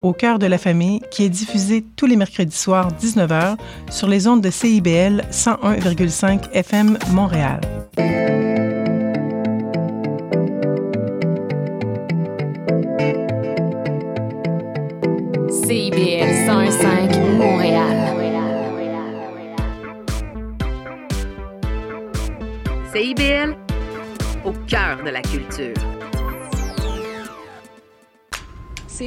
Au cœur de la famille, qui est diffusé tous les mercredis soirs 19h sur les ondes de CIBL 101,5 FM Montréal. CIBL 101.5 Montréal. CIBL, au cœur de la culture.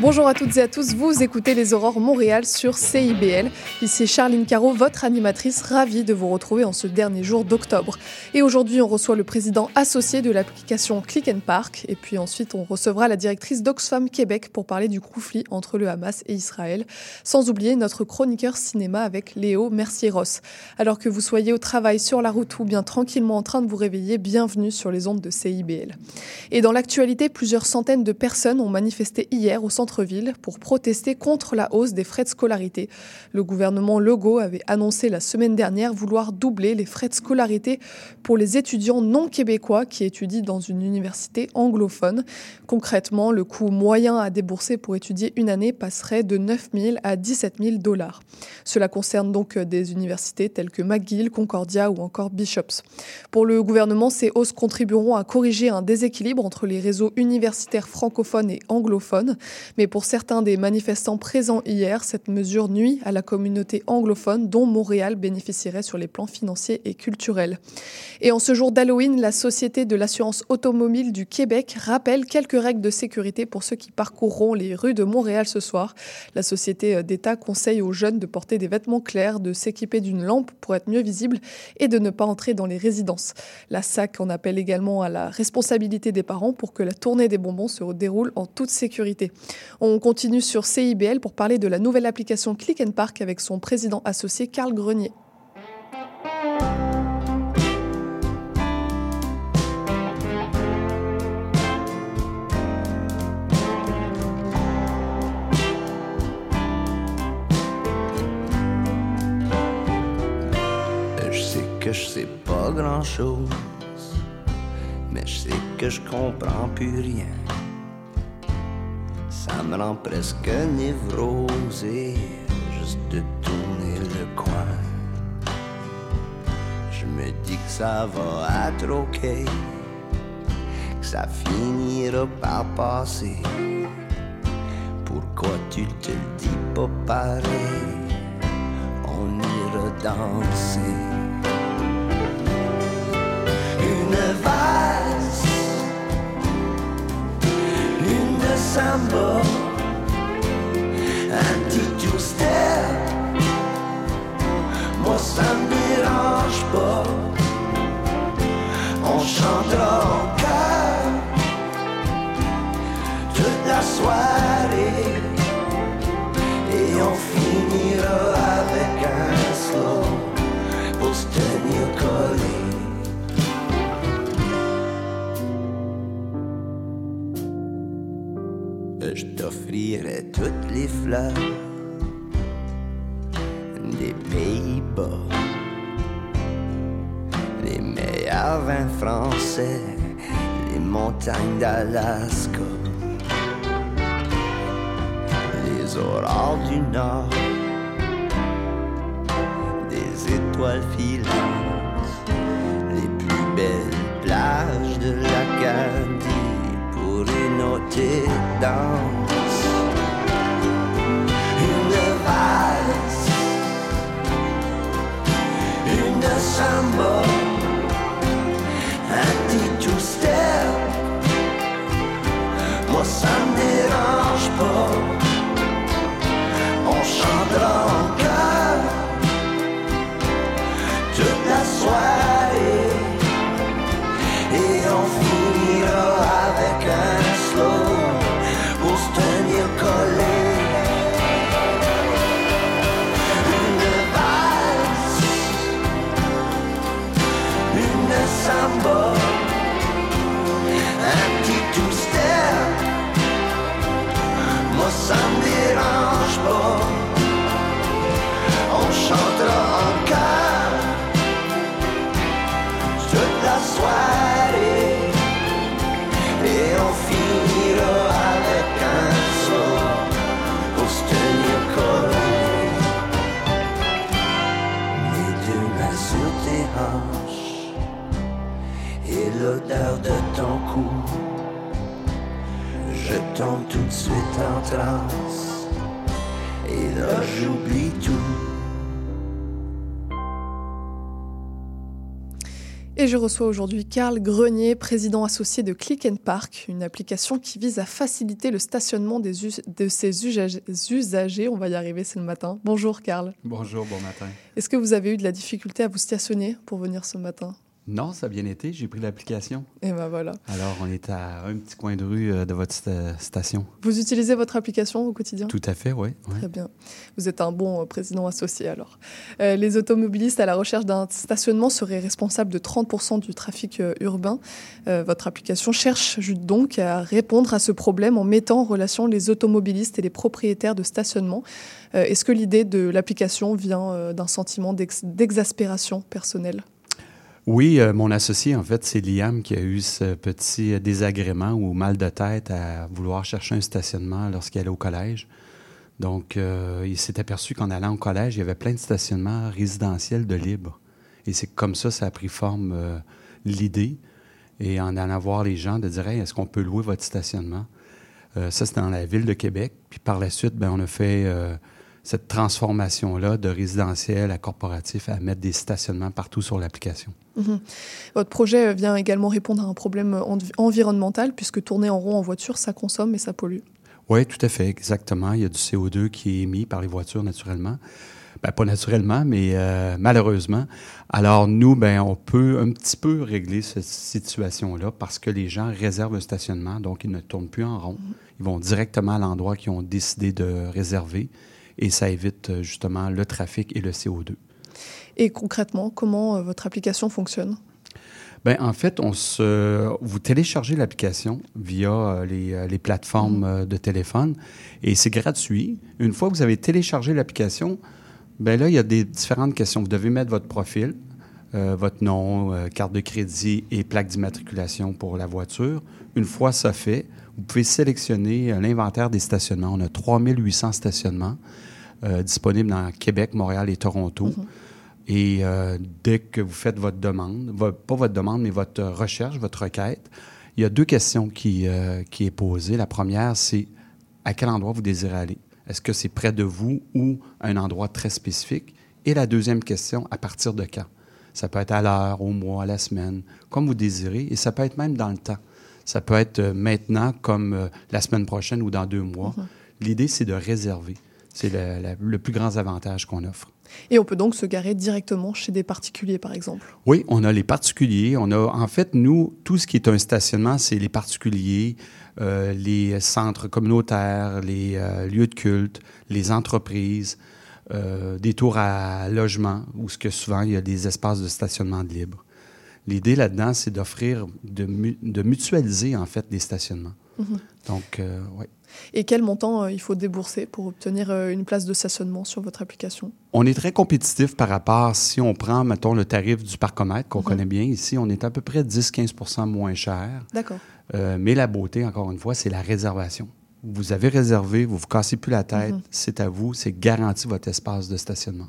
Bonjour à toutes et à tous, vous écoutez les Aurores Montréal sur CIBL. Ici Charline Caro, votre animatrice, ravie de vous retrouver en ce dernier jour d'octobre. Et aujourd'hui, on reçoit le président associé de l'application Click and Park. Et puis ensuite, on recevra la directrice d'Oxfam Québec pour parler du conflit entre le Hamas et Israël. Sans oublier notre chroniqueur cinéma avec Léo Mercier-Ross. Alors que vous soyez au travail, sur la route ou bien tranquillement en train de vous réveiller, bienvenue sur les ondes de CIBL. Et dans l'actualité, plusieurs centaines de personnes ont manifesté hier au centre pour protester contre la hausse des frais de scolarité. Le gouvernement Legault avait annoncé la semaine dernière vouloir doubler les frais de scolarité pour les étudiants non québécois qui étudient dans une université anglophone. Concrètement, le coût moyen à débourser pour étudier une année passerait de 9 000 à 17 000 dollars. Cela concerne donc des universités telles que McGill, Concordia ou encore Bishops. Pour le gouvernement, ces hausses contribueront à corriger un déséquilibre entre les réseaux universitaires francophones et anglophones, mais pour certains des manifestants présents hier, cette mesure nuit à la communauté anglophone dont Montréal bénéficierait sur les plans financiers et culturels. Et en ce jour d'Halloween, la Société de l'assurance automobile du Québec rappelle quelques règles de sécurité pour ceux qui parcourront les rues de Montréal ce soir. La Société d'État conseille aux jeunes de porter des vêtements clairs, de s'équiper d'une lampe pour être mieux visible et de ne pas entrer dans les résidences. La SAC en appelle également à la responsabilité des parents pour que la tournée des bonbons se déroule en toute sécurité. On continue sur CIBL pour parler de la nouvelle application Click and Park avec son président associé Carl Grenier. Je sais pas grand chose, mais je sais que je comprends plus rien. Ça me rend presque névrosé juste de tourner le coin. Je me dis que ça va être ok, que ça finira par passer. Pourquoi tu te dis pas pareil? On ira danser. Une valse, samba, un petit two-step. Moi ça me dérange pas. On chantera en chœur toute la soirée et on finira avec un slow pour se Je t'offrirai toutes les fleurs des Pays-Bas, les meilleurs vins français, les montagnes d'Alaska, les aurores du Nord, des étoiles filantes, les plus belles plages de l'Acadie danse. Une valse, une samba, un petit two-step. Moi ça me dérange pas. On chantera en chœur toute la soirée et on finira avec un slow tout de suite en transe et là j'oublie tout. Et je reçois aujourd'hui Carl Grenier, président associé de Click and Park, une application qui vise à faciliter le stationnement des us- de ses usagers, usagers. On va y arriver, c'est le matin. Bonjour Carl. Bonjour, bon matin. Est-ce que vous avez eu de la difficulté à vous stationner pour venir ce matin? Non, ça a bien été. J'ai pris l'application. Et ben voilà. Alors, on est à un petit coin de rue euh, de votre sta- station. Vous utilisez votre application au quotidien? Tout à fait, oui. Très bien. Vous êtes un bon euh, président associé alors. Euh, les automobilistes à la recherche d'un stationnement seraient responsables de 30% du trafic urbain. Votre application cherche donc à répondre à ce problème en mettant en relation les automobilistes et les propriétaires de stationnement. Est-ce que l'idée de l'application vient d'un sentiment d'ex- d'exaspération personnelle? Oui, euh, mon associé, en fait, c'est Liam qui a eu ce petit euh, désagrément ou mal de tête à vouloir chercher un stationnement lorsqu'il allait au collège. Donc, euh, il s'est aperçu qu'en allant au collège, il y avait plein de stationnements résidentiels de libre. Et c'est comme ça, ça a pris forme l'idée. Et en allant voir les gens, de dire Hey, est-ce qu'on peut louer votre stationnement? Ça, c'était dans la ville de Québec. Puis par la suite, ben, on a fait cette transformation-là de résidentiel à corporatif à mettre des stationnements partout sur l'application. Mhm. Votre projet euh, vient également répondre à un problème envi- environnemental puisque tourner en rond en voiture, ça consomme et ça pollue. Oui, tout à fait, exactement. Il y a du CO2 qui est émis par les voitures naturellement. Ben, pas naturellement, mais euh, malheureusement. Alors, nous, ben, on peut un petit peu régler cette situation-là parce que les gens réservent un stationnement, donc ils ne tournent plus en rond. Ils vont directement à l'endroit qu'ils ont décidé de réserver et ça évite euh, justement le trafic et le CO2. Et concrètement, comment euh, votre application fonctionne? Ben, en fait, on se, vous téléchargez l'application via euh, les, les plateformes euh, de téléphone et c'est gratuit. Une fois que vous avez téléchargé l'application, ben là, il y a des différentes questions. Vous devez mettre votre profil, euh, votre nom, euh, carte de crédit et plaque d'immatriculation pour la voiture. Une fois ça fait, vous pouvez sélectionner l'inventaire des stationnements. On a 3800 stationnements euh, disponibles dans Québec, Montréal et Toronto. Et euh, dès que vous faites votre demande, vo- pas votre demande, mais votre recherche, votre requête, il y a deux questions qui, euh, qui est posée. La première, c'est à quel endroit vous désirez aller? Est-ce que c'est près de vous ou un endroit très spécifique? Et la deuxième question, à partir de quand? Ça peut être à l'heure, au mois, à la semaine, comme vous désirez, et ça peut être même dans le temps. Ça peut être euh, maintenant, comme la semaine prochaine ou dans deux mois. L'idée, c'est de réserver. C'est le, la- le plus grand avantage qu'on offre. Et on peut donc se garer directement chez des particuliers, par exemple. Oui, on a les particuliers. On a, en fait, nous, tout ce qui est un stationnement, c'est les particuliers, euh, les centres communautaires, les euh, lieux de culte, les entreprises, euh, des tours à logement, où ce que souvent il y a des espaces de stationnement de libre. L'idée là-dedans, c'est d'offrir, de, mu- de mutualiser en fait des stationnements. Donc, euh, oui. Et quel montant euh, il faut débourser pour obtenir euh, une place de stationnement sur votre application? On est très compétitif par rapport, si on prend, mettons, le tarif du parcomètre qu'on connaît bien ici, on est à peu près 10-15% moins cher. D'accord. Euh, mais la beauté, encore une fois, c'est la réservation. Vous avez réservé, vous vous cassez plus la tête, Mhm. c'est à vous, c'est garanti votre espace de stationnement.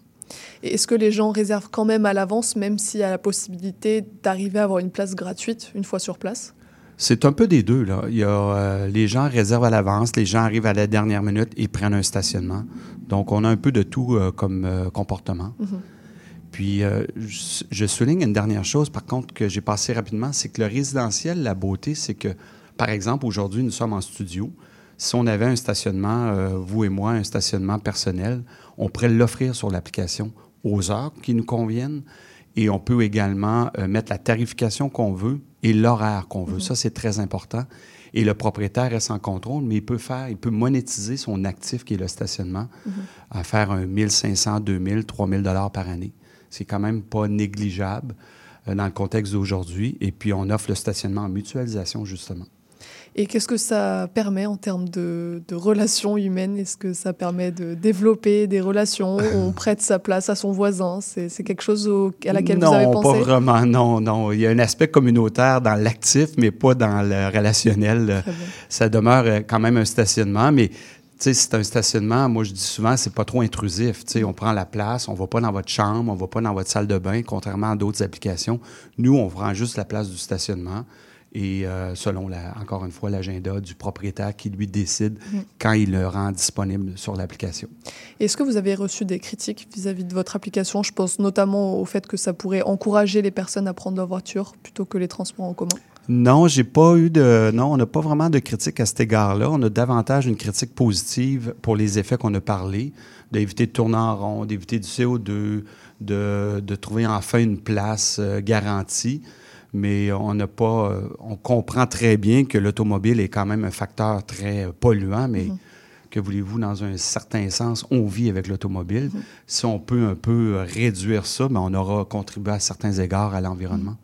Et est-ce que les gens réservent quand même à l'avance, même s'il y a la possibilité d'arriver à avoir une place gratuite une fois sur place? C'est un peu des deux. Là. Il y a, euh, les gens réservent à l'avance, les gens arrivent à la dernière minute et prennent un stationnement. Donc, on a un peu de tout euh, comme euh, comportement. Mhm. Puis, je, souligne une dernière chose, par contre, que j'ai passé rapidement, c'est que le résidentiel, la beauté, c'est que, par exemple, aujourd'hui, nous sommes en studio. Si on avait un stationnement, vous et moi, un stationnement personnel, on pourrait l'offrir sur l'application aux heures qui nous conviennent. Et on peut également mettre la tarification qu'on veut et l'horaire qu'on veut. Ça, c'est très important. Et le propriétaire reste en contrôle, mais il peut faire, il peut monétiser son actif qui est le stationnement à faire un 1500, 2000, 3000 dollars par année. C'est quand même pas négligeable euh, dans le contexte d'aujourd'hui. Et puis, on offre le stationnement en mutualisation, justement. Et qu'est-ce que ça permet en termes de, de relations humaines? Est-ce que ça permet de développer des relations? On prête sa place à son voisin? C'est quelque chose au- à laquelle non, vous avez pas pensé? vraiment, non, non. Il y a un aspect communautaire dans l'actif, mais pas dans le relationnel. Ça demeure euh, quand même un stationnement, mais c'est un stationnement, moi je dis souvent, c'est pas trop intrusif. Tu sais, on prend la place, on va pas dans votre chambre, on va pas dans votre salle de bain, contrairement à d'autres applications. Nous, on prend juste la place du stationnement et euh, selon, la, encore une fois, l'agenda du propriétaire qui lui décide quand il le rend disponible sur l'application. Est-ce que vous avez reçu des critiques vis-à-vis de votre application? Je pense notamment au fait que ça pourrait encourager les personnes à prendre leur voiture plutôt que les transports en commun. Non, j'ai pas eu de. Non, on n'a pas vraiment de critique à cet égard-là. On a davantage une critique positive pour les effets qu'on a parlé, d'éviter de tourner en rond, d'éviter du CO2, de, de trouver enfin une place euh, garantie. Mais on n'a pas. euh, on comprend très bien que l'automobile est quand même un facteur très polluant, mais que voulez-vous, dans un certain sens, on vit avec l'automobile. Si on peut un peu réduire ça, ben, on aura contribué à certains égards à l'environnement.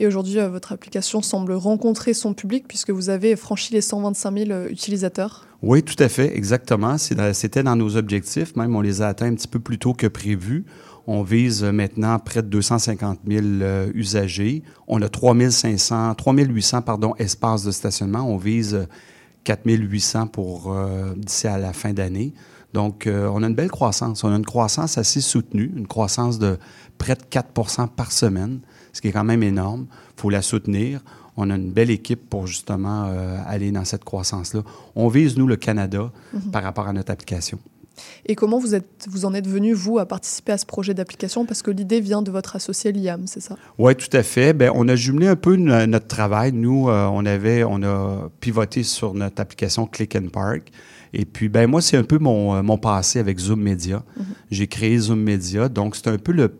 Et aujourd'hui, euh, votre application semble rencontrer son public puisque vous avez franchi les 125 000 euh, utilisateurs. Oui, tout à fait, exactement. Dans- C'était dans nos objectifs, même on les a atteints un petit peu plus tôt que prévu. On vise euh, maintenant près de 250 000 euh, usagers. On a 3500, 3800 pardon, espaces de stationnement. On vise euh, 4800 pour euh, d'ici à la fin d'année. Donc, euh, on a une belle croissance. On a une croissance assez soutenue, une croissance de près de 4% par semaine, ce qui est quand même énorme. Il faut la soutenir. On a une belle équipe pour justement euh, aller dans cette croissance-là. On vise, nous, le Canada par rapport à notre application. Et comment vous, êtes, vous en êtes venu, vous, à participer à ce projet d'application? Parce que l'idée vient de votre associé Liam, c'est ça? Oui, tout à fait. Ben, on a jumelé un peu no- notre travail. Nous, euh, on avait, on a pivoté sur notre application Click and Park. Et puis, ben moi, c'est un peu mon, euh, mon passé avec Zoom Media. J'ai créé Zoom Media, donc c'est un peu le,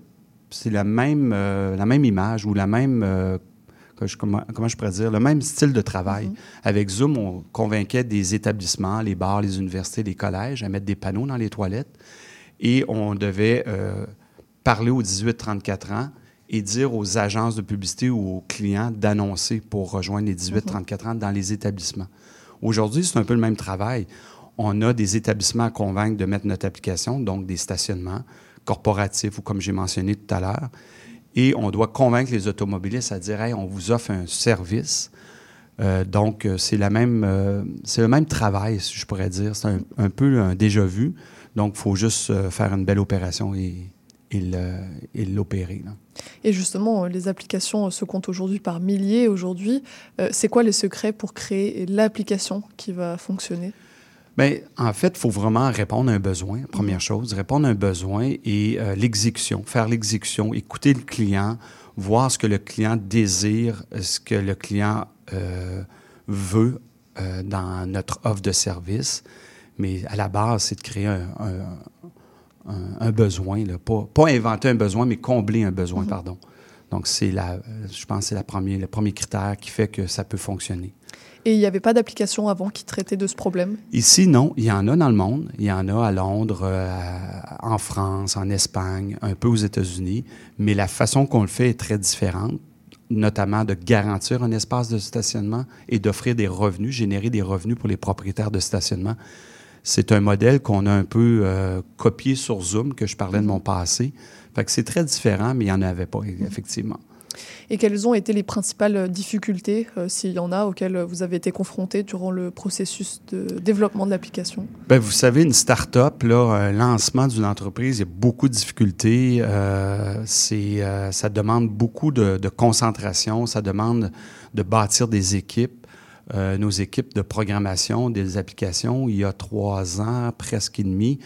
c'est la même, euh, la même image ou la même, que je- comment, comment je pourrais dire, le même style de travail. Avec Zoom, on convainquait des établissements, les bars, les universités, les collèges à mettre des panneaux dans les toilettes. Et on devait euh, parler aux 18-34 ans et dire aux agences de publicité ou aux clients d'annoncer pour rejoindre les 18-34 ans dans les établissements. Aujourd'hui, c'est un peu le même travail. On a des établissements à convaincre de mettre notre application, donc des stationnements corporatifs ou comme j'ai mentionné tout à l'heure. Et on doit convaincre les automobilistes à dire, hey, on vous offre un service. Euh, donc, euh, euh, c'est le même travail, si je pourrais dire. C'est un, peu un déjà vu. Donc, il faut juste faire une belle opération et, et et l'opérer. là. Et justement, les applications se comptent aujourd'hui par milliers. Aujourd'hui, c'est quoi les secrets pour créer l'application qui va fonctionner? Bien, en fait, il faut vraiment répondre à un besoin, première chose, répondre à un besoin et euh, l'exécution, faire l'exécution, écouter le client, voir ce que le client désire, ce que le client euh, veut euh, dans notre offre de service. Mais à la base, c'est de créer un, un- un- un besoin, là. Pas, pas inventer un besoin, mais combler un besoin, pardon. Donc, c'est la, euh, je pense que c'est la le premier critère qui fait que ça peut fonctionner. Et il n'y avait pas d'application avant qui traitait de ce problème? Ici, non. Il y en a dans le monde. Il y en a à Londres, euh, en France, en Espagne, un peu aux États-Unis. Mais la façon qu'on le fait est très différente, notamment de garantir un espace de stationnement et d'offrir des revenus, générer des revenus pour les propriétaires de stationnement. C'est un modèle qu'on a un peu euh, copié sur Zoom, que je parlais de mon passé. Fait que c'est très différent, mais il n'y en avait pas, effectivement. Et quelles ont été les principales euh, difficultés, euh, s'il y en a, auxquelles vous avez été confrontés durant le processus de développement de l'application? Ben, vous savez, une start-up, là, un lancement d'une entreprise, il y a beaucoup de difficultés. Euh, euh, ça demande beaucoup de, concentration, ça demande de bâtir des équipes. Euh, nos équipes de programmation des applications, il y a trois ans, presque et demi,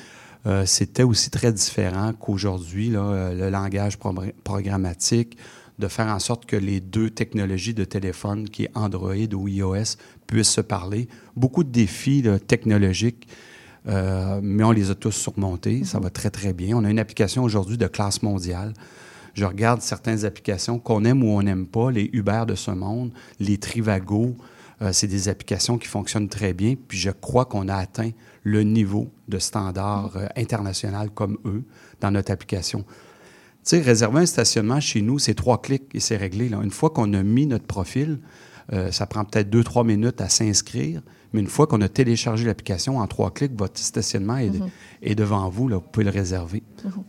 euh, c'était aussi très différent qu'aujourd'hui, euh, le langage pro- programmatique, de faire en sorte que les deux technologies de téléphone, qui est Android ou iOS, puissent se parler. Beaucoup de défis là, technologiques, euh, mais on les a tous surmontés. Ça va très, très bien. On a une application aujourd'hui de classe mondiale. Je regarde certaines applications qu'on aime ou on n'aime pas, les Uber de ce monde, les Trivago. euh, c'est des applications qui fonctionnent très bien. Puis je crois qu'on a atteint le niveau de standard euh, international comme eux dans notre application. Tu sais, réserver un stationnement chez nous, c'est trois clics et c'est réglé. Là. Une fois qu'on a mis notre profil, euh, ça prend peut-être deux, trois minutes à s'inscrire, mais une fois qu'on a téléchargé l'application, en trois clics, votre stationnement est, est devant vous. Là, vous pouvez le réserver.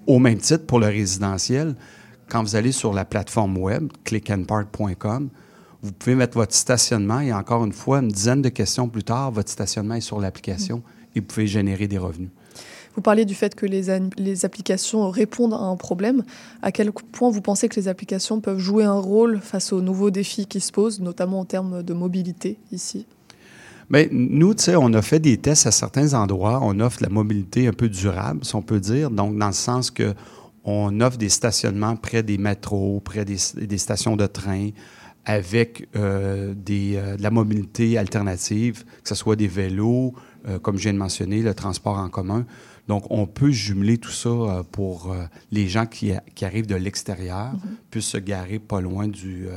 Au même titre, pour le résidentiel, quand vous allez sur la plateforme web, clickandpark.com, vous pouvez mettre votre stationnement et encore une fois, une dizaine de questions plus tard, votre stationnement est sur l'application et vous pouvez générer des revenus. Vous parliez du fait que les, les, applications répondent à un problème. À quel point vous pensez que les applications peuvent jouer un rôle face aux nouveaux défis qui se posent, notamment en termes de mobilité ici? Bien, nous, tu sais, on a fait des tests à certains endroits. On offre la mobilité un peu durable, si on peut dire. Donc, dans le sens que on offre des stationnements près des métros, près des, stations de train, avec euh, des, euh, de la mobilité alternative, que ce soit des vélos, euh, comme je viens de mentionner, le transport en commun. Donc, on peut jumeler tout ça pour les gens qui, qui arrivent de l'extérieur, mm-hmm. puissent se garer pas loin du,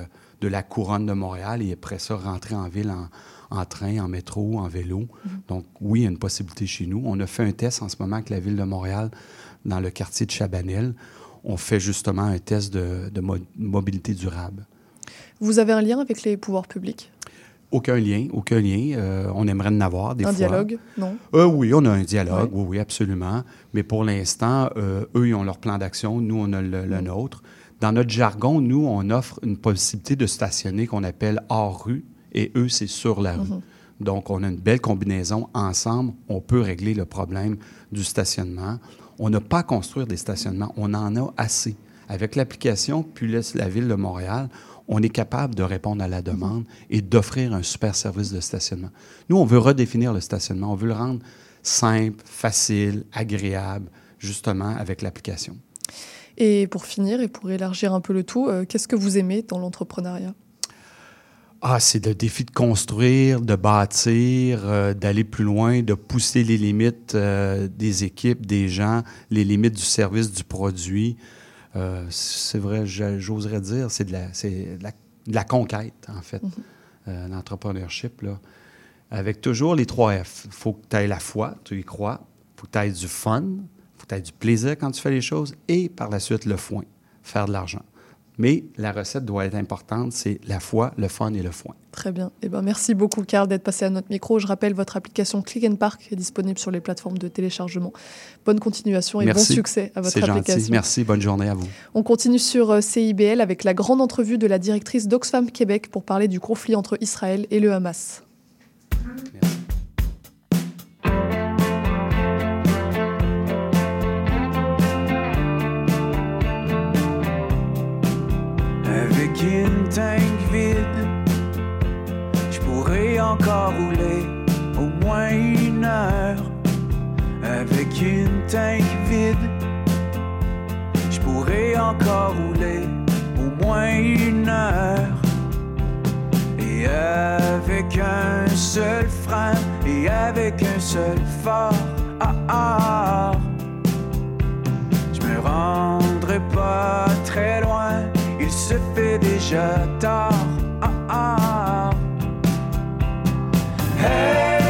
de la couronne de Montréal et après ça, rentrer en ville en, en train, en métro, en vélo. Mm-hmm. Donc, oui, il y a une possibilité chez nous. On a fait un test en ce moment avec la ville de Montréal dans le quartier de Chabanel. On fait justement un test de, mobilité durable. Vous avez un lien avec les pouvoirs publics? Aucun lien, aucun lien. Euh, on aimerait en avoir des un fois. Un dialogue, non? Euh, oui, on a un dialogue, oui, oui, absolument. Mais pour l'instant, euh, eux, ils ont leur plan d'action, nous, on a le, mm. nôtre. Dans notre jargon, nous, on offre une possibilité de stationner qu'on appelle hors rue, et eux, c'est sur la rue. Mm-hmm. Donc, on a une belle combinaison. Ensemble, on peut régler le problème du stationnement. On n'a pas à construire des stationnements, on en a assez. Avec l'application puis la Ville de Montréal, on est capable de répondre à la demande et d'offrir un super service de stationnement. Nous, on veut redéfinir le stationnement, on veut le rendre simple, facile, agréable, justement avec l'application. Et pour finir et pour élargir un peu le tout, euh, qu'est-ce que vous aimez dans l'entrepreneuriat? Ah, c'est le défi de construire, de bâtir, euh, d'aller plus loin, de pousser les limites euh, des équipes, des gens, les limites du service, du produit. Euh, c'est vrai, j'oserais dire, c'est de la, de, la, de la, conquête, en fait, mm-hmm. l'entrepreneurship. Là. Avec toujours les trois F. Il faut que tu aies la foi, tu y crois. Il faut que tu aies du fun. Il faut que tu aies du plaisir quand tu fais les choses. Et par la suite, le foin, faire de l'argent. Mais la recette doit être importante, c'est la foi, le fun et le foin. Très bien. Eh ben, merci beaucoup, Carl, d'être passé à notre micro. Je rappelle, votre application Click and Park est disponible sur les plateformes de téléchargement. Bonne continuation et bon succès à votre application. Gentil. Merci. Bonne journée à vous. On continue sur euh, CIBL avec la grande entrevue de la directrice d'Oxfam Québec pour parler du conflit entre Israël et le Hamas. Une tank vide, je pourrais encore rouler au moins une heure. Avec une tank vide, je pourrais encore rouler au moins une heure. Et avec un seul frein et avec un seul phare, ah ah, je me rendrai pas très loin se fait déjà tard. Ah, ah. Hey,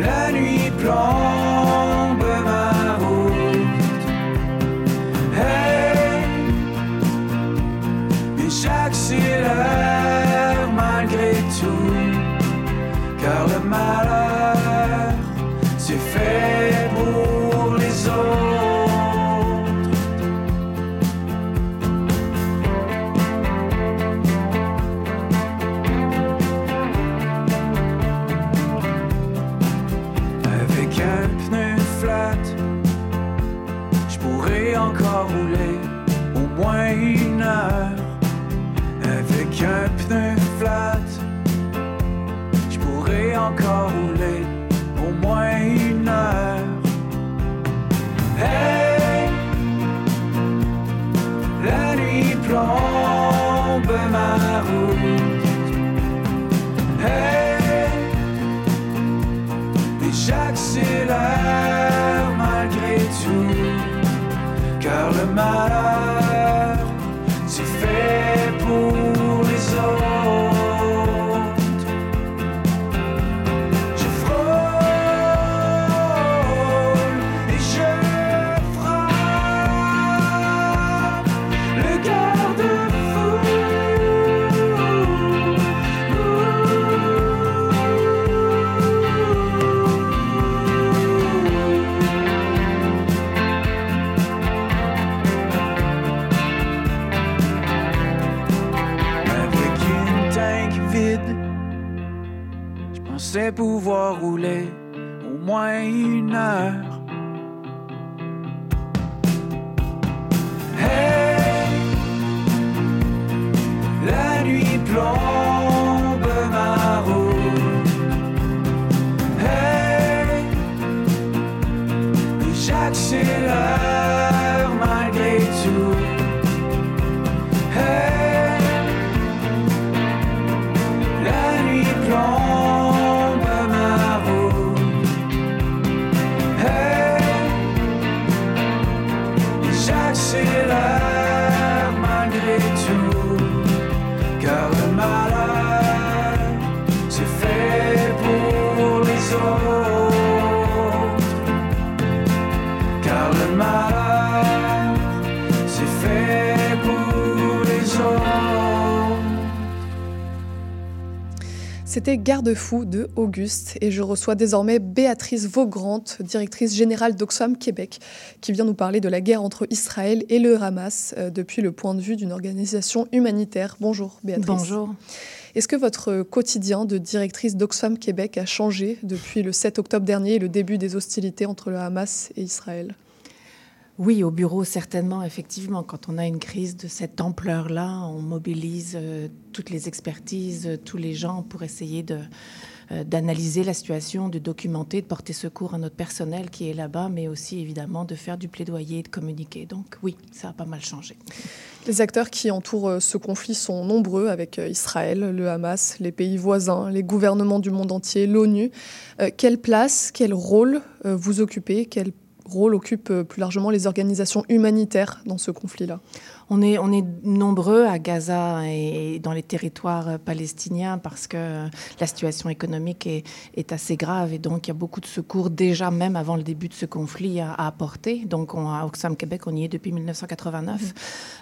la nuit plombe ma route. Hey, mais j'accélère malgré tout, car le malheur nuit C'était Garde-fou de Auguste et je reçois désormais Béatrice Vaugrante, directrice générale d'Oxfam Québec, qui vient nous parler de la guerre entre Israël et le Hamas euh, depuis le point de vue d'une organisation humanitaire. Bonjour Béatrice. Bonjour. Est-ce que votre quotidien de directrice d'Oxfam Québec a changé depuis le 7 octobre dernier et le début des hostilités entre le Hamas et Israël? Oui, au bureau, certainement, effectivement. Quand on a une crise de cette ampleur-là, on mobilise euh, toutes les expertises, euh, tous les gens pour essayer de, euh, d'analyser la situation, de documenter, de porter secours à notre personnel qui est là-bas, mais aussi évidemment de faire du plaidoyer, de communiquer. Donc oui, ça a pas mal changé. Les acteurs qui entourent ce conflit sont nombreux avec Israël, le Hamas, les pays voisins, les gouvernements du monde entier, l'ONU. Quelle place, quel rôle vous occupez? Rôle occupent euh, plus largement les organisations humanitaires dans ce conflit-là On est, on est nombreux à Gaza et dans les territoires palestiniens parce que la situation économique est, est assez grave et donc il y a beaucoup de secours déjà même avant le début de ce conflit à, à apporter. Donc on, à Oxfam Québec, on y est depuis 1989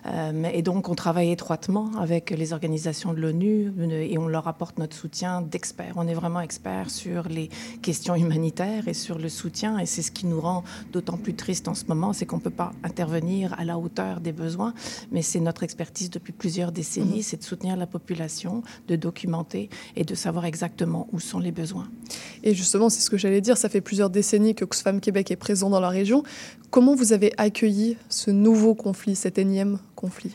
Euh, et donc on travaille étroitement avec les organisations de l'ONU euh, et on leur apporte notre soutien d'experts. On est vraiment experts sur les questions humanitaires et sur le soutien et c'est ce qui nous rend d'autant plus triste en ce moment, c'est qu'on ne peut pas intervenir à la hauteur des besoins, mais c'est notre expertise depuis plusieurs décennies, c'est de soutenir la population, de documenter et de savoir exactement où sont les besoins. Et justement, c'est ce que j'allais dire, ça fait plusieurs décennies que Oxfam Québec est présent dans la région. Comment vous avez accueilli ce nouveau conflit, cet énième conflit?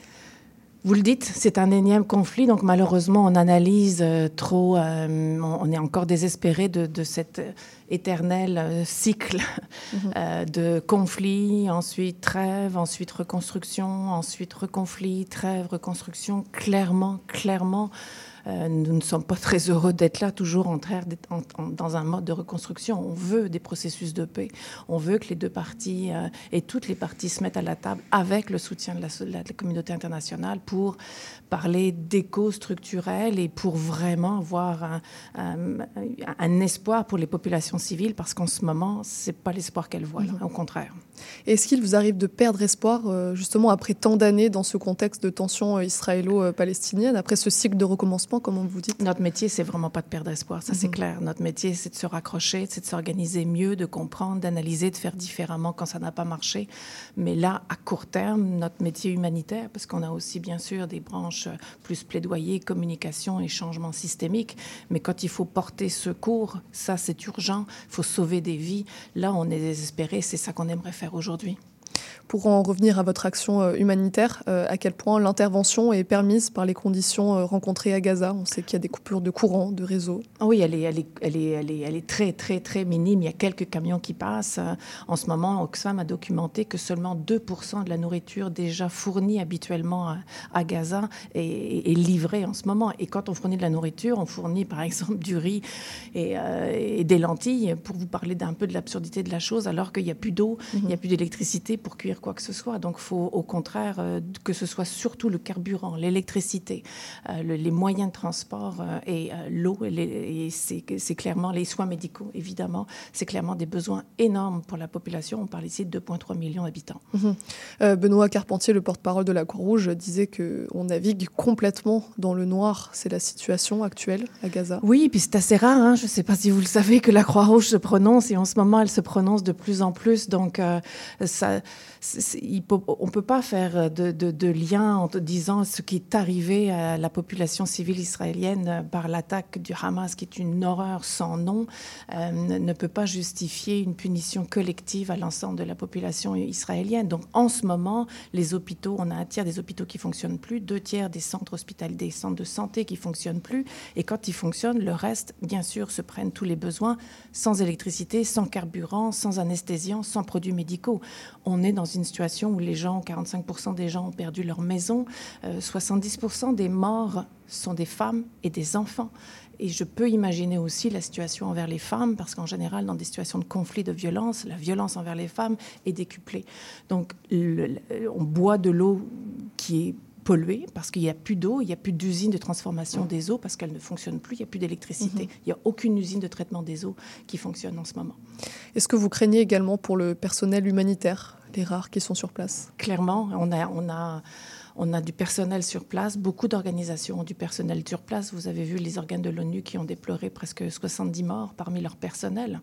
Vous le dites, c'est un énième conflit, donc malheureusement, on analyse euh, trop, euh, on, est encore désespéré de, de cet éternel euh, cycle euh, de conflit, ensuite trêve, ensuite reconstruction, ensuite reconflit, trêve, reconstruction. Clairement, clairement, nous ne sommes pas très heureux d'être là, toujours en train en- en- dans un mode de reconstruction. On veut des processus de paix. On veut que les deux parties euh, et toutes les parties se mettent à la table avec le soutien de la, de communauté internationale pour parler d'éco structurel et pour vraiment avoir un, un- un espoir pour les populations civiles parce qu'en ce moment, c'est pas l'espoir qu'elles voient, là, au contraire. Est-ce qu'il vous arrive de perdre espoir, euh, justement, après tant d'années dans ce contexte de tension euh, israélo-palestinienne, après ce cycle de recommencement, comme vous dites Notre métier, c'est vraiment pas de perdre espoir, ça c'est Mhm. clair. Notre métier, c'est de se raccrocher, c'est de s'organiser mieux, de comprendre, d'analyser, de faire différemment quand ça n'a pas marché. Mais là, à court terme, notre métier humanitaire, parce qu'on a aussi bien sûr des branches plus plaidoyer, communication et changement systémique, mais quand il faut porter secours, ça c'est urgent, il faut sauver des vies. Là, on est désespéré, c'est ça qu'on aimerait faire aujourd'hui. Pour en revenir à votre action euh, humanitaire, euh, à quel point l'intervention est permise par les conditions euh, rencontrées à Gaza On sait qu'il y a des coupures de courant, de réseau. Ah Oui, elle est, elle, est, elle, est, elle, est, elle est très, très, très minime. Il y a quelques camions qui passent. En ce moment, Oxfam a documenté que seulement 2% de la nourriture déjà fournie habituellement à, à Gaza est, est livrée en ce moment. Et quand on fournit de la nourriture, on fournit par exemple du riz et, euh, et des lentilles, pour vous parler d'un peu de l'absurdité de la chose, alors qu'il n'y a plus d'eau, il n'y a plus d'électricité pour cuire quoi que ce soit. Donc, il faut au contraire euh, que ce soit surtout le carburant, l'électricité, euh, le- les moyens de transport euh, et l'eau. Et, et c'est clairement les soins médicaux, évidemment. C'est clairement des besoins énormes pour la population. On parle ici de 2,3 millions d'habitants. Euh, Benoît Carpentier, le porte-parole de la Croix-Rouge, disait qu'on navigue complètement dans le noir. C'est la situation actuelle à Gaza. Oui, puis c'est assez rare. hein. Je ne sais pas si vous le savez que la Croix-Rouge se prononce et en ce moment elle se prononce de plus en plus. Donc euh, ça, on ne peut pas faire de, de, lien en disant ce qui est arrivé à la population civile israélienne par l'attaque du Hamas, qui est une horreur sans nom, euh, ne peut pas justifier une punition collective à l'ensemble de la population israélienne. Donc en ce moment, les hôpitaux, on a un tiers des hôpitaux qui fonctionnent plus, deux tiers des centres hospitaliers, des centres de santé qui fonctionnent plus, et quand ils fonctionnent, le reste, bien sûr, se prennent tous les besoins sans électricité, sans carburant, sans anesthésiant, sans produits médicaux. On est dans une situation où les gens, 45% des gens ont perdu leur maison, 70% euh, des morts sont des femmes et des enfants. Et je peux imaginer aussi la situation envers les femmes, parce qu'en général, dans des situations de conflit, de violence, la violence envers les femmes est décuplée. Donc, on boit de l'eau qui est polluée parce qu'il n'y a plus d'eau, il n'y a plus d'usine de transformation des eaux parce qu'elle ne fonctionne plus, il n'y a plus d'électricité, mhm. il n'y a aucune usine de traitement des eaux qui fonctionne en ce moment. Est-ce que vous craignez également pour le personnel humanitaire, les rares qui sont sur place Clairement, on a, on a on a du personnel sur place, beaucoup d'organisations ont du personnel sur place. Vous avez vu les organes de l'ONU qui ont déploré presque 70 morts parmi leur personnel.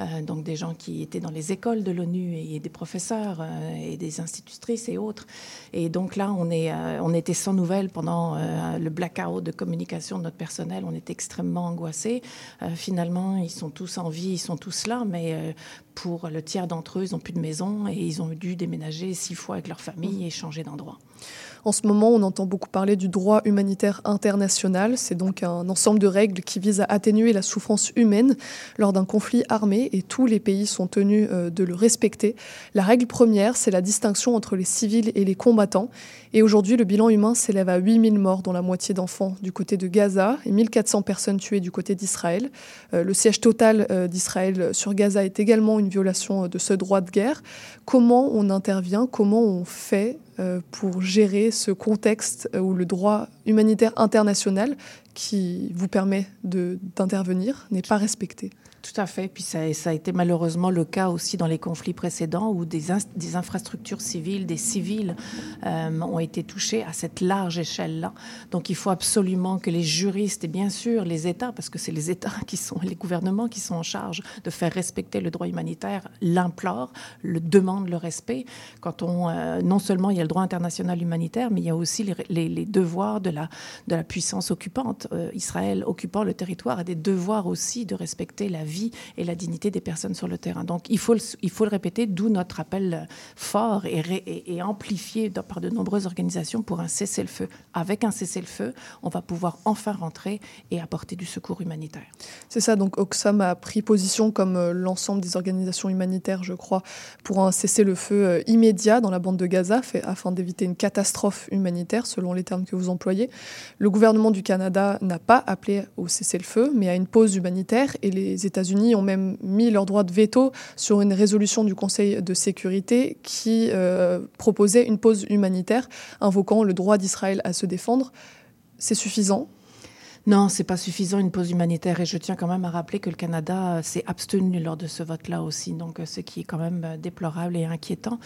Euh, donc des gens qui étaient dans les écoles de l'ONU et des professeurs euh, et des institutrices et autres. Et donc là, on, est, euh, on était sans nouvelles pendant le blackout de communication de notre personnel. On était extrêmement angoissés. finalement, ils sont tous en vie, ils sont tous là, mais pour le tiers d'entre eux, ils n'ont plus de maison et ils ont dû déménager six fois avec leur famille et changer d'endroit. En ce moment, on entend beaucoup parler du droit humanitaire international. C'est donc un ensemble de règles qui vise à atténuer la souffrance humaine lors d'un conflit armé et tous les pays sont tenus euh, de le respecter. La règle première, c'est la distinction entre les civils et les combattants. Et aujourd'hui, le bilan humain s'élève à 8000 morts, dont la moitié d'enfants du côté de Gaza et 1400 personnes tuées du côté d'Israël. Euh, le siège total euh, d'Israël sur Gaza est également une violation de ce droit de guerre. Comment on intervient? Comment on fait pour gérer ce contexte où le droit humanitaire international qui vous permet d'intervenir n'est pas respecté tout à fait. Puis ça, a été malheureusement le cas aussi dans les conflits précédents où des, infrastructures civiles, des civils euh, ont été touchés à cette large échelle-là. Donc il faut absolument que les juristes et bien sûr les États, parce que c'est les États qui sont, les gouvernements qui sont en charge de faire respecter le droit humanitaire, l'implorent, le demandent le respect. Quand on, euh, non seulement il y a le droit international humanitaire, mais il y a aussi les, les, devoirs de la, de la puissance occupante. Euh, Israël occupant le territoire a des devoirs aussi de respecter la vie et la dignité des personnes sur le terrain. Donc il faut le, répéter, d'où notre appel fort et, amplifié par de nombreuses organisations pour un cessez-le-feu. Avec un cessez-le-feu, on va pouvoir enfin rentrer et apporter du secours humanitaire. C'est ça, donc Oxfam a pris position comme euh, l'ensemble des organisations humanitaires, je crois, pour un cessez-le-feu euh, immédiat dans la bande de Gaza afin d'éviter une catastrophe humanitaire, selon les termes que vous employez. Le gouvernement du Canada n'a pas appelé au cessez-le-feu, mais à une pause humanitaire et les États États-Unis ont même mis leur droit de veto sur une résolution du Conseil de sécurité qui euh, proposait une pause humanitaire, invoquant le droit d'Israël à se défendre. C'est suffisant? Non, c'est pas suffisant une pause humanitaire et je tiens quand même à rappeler que le Canada euh, s'est abstenu lors de ce vote-là aussi, donc euh, ce qui est quand même euh, déplorable et inquiétant.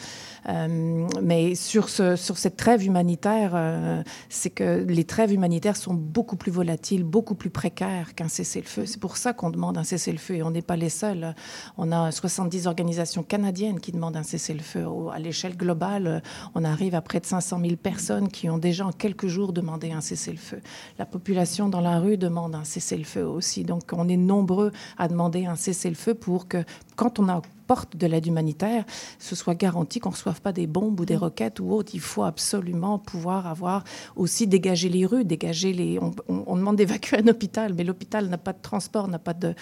mais sur, ce, sur cette trêve humanitaire, c'est que les trêves humanitaires sont beaucoup plus volatiles, beaucoup plus précaires qu'un cessez-le-feu. C'est pour ça qu'on demande un cessez-le-feu et on n'est pas les seuls. On a 70 organisations canadiennes qui demandent un cessez-le-feu. À l'échelle globale, on arrive à près de 500 000 personnes qui ont déjà en quelques jours demandé un cessez-le-feu. La population dans la rue demande un cessez-le-feu aussi. Donc on est nombreux à demander un cessez-le-feu pour que quand on a porte de l'aide humanitaire, ce soit garanti qu'on ne reçoive pas des bombes ou des mm. roquettes ou autres. Il faut absolument pouvoir avoir aussi dégagé les rues, dégager les. On, demande d'évacuer un hôpital, mais l'hôpital n'a pas de transport, n'a pas de,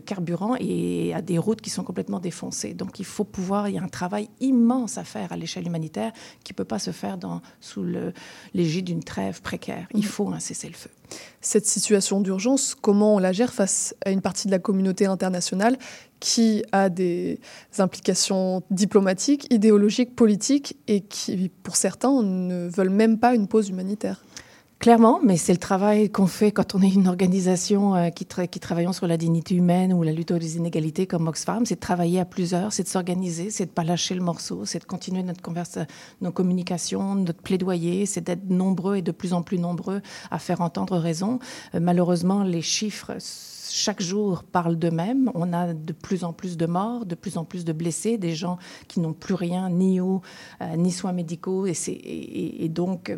carburant et a des routes qui sont complètement défoncées. Donc il faut pouvoir. Il y a un travail immense à faire à l'échelle humanitaire qui ne peut pas se faire dans, sous l'égide d'une trêve précaire. Il mm. faut un cessez-le-feu. Cette situation d'urgence, comment on la gère face à une partie de la communauté internationale qui a des implications diplomatiques, idéologiques, politiques, et qui, pour certains, ne veulent même pas une pause humanitaire? Clairement, mais c'est le travail qu'on fait quand on est une organisation euh, qui, tra qui travaillons sur la dignité humaine ou la lutte aux inégalités comme Oxfam. C'est de travailler à plusieurs, c'est de s'organiser, c'est de pas lâcher le morceau, c'est de continuer notre converse, nos communications, notre plaidoyer, c'est d'être nombreux et de plus en plus nombreux à faire entendre raison. Euh, malheureusement, les chiffres chaque jour parlent d'eux-mêmes. On a de plus en plus de morts, de plus en plus de blessés, des gens qui n'ont plus rien, ni eau, euh, ni soins médicaux. Et, et, et donc, euh,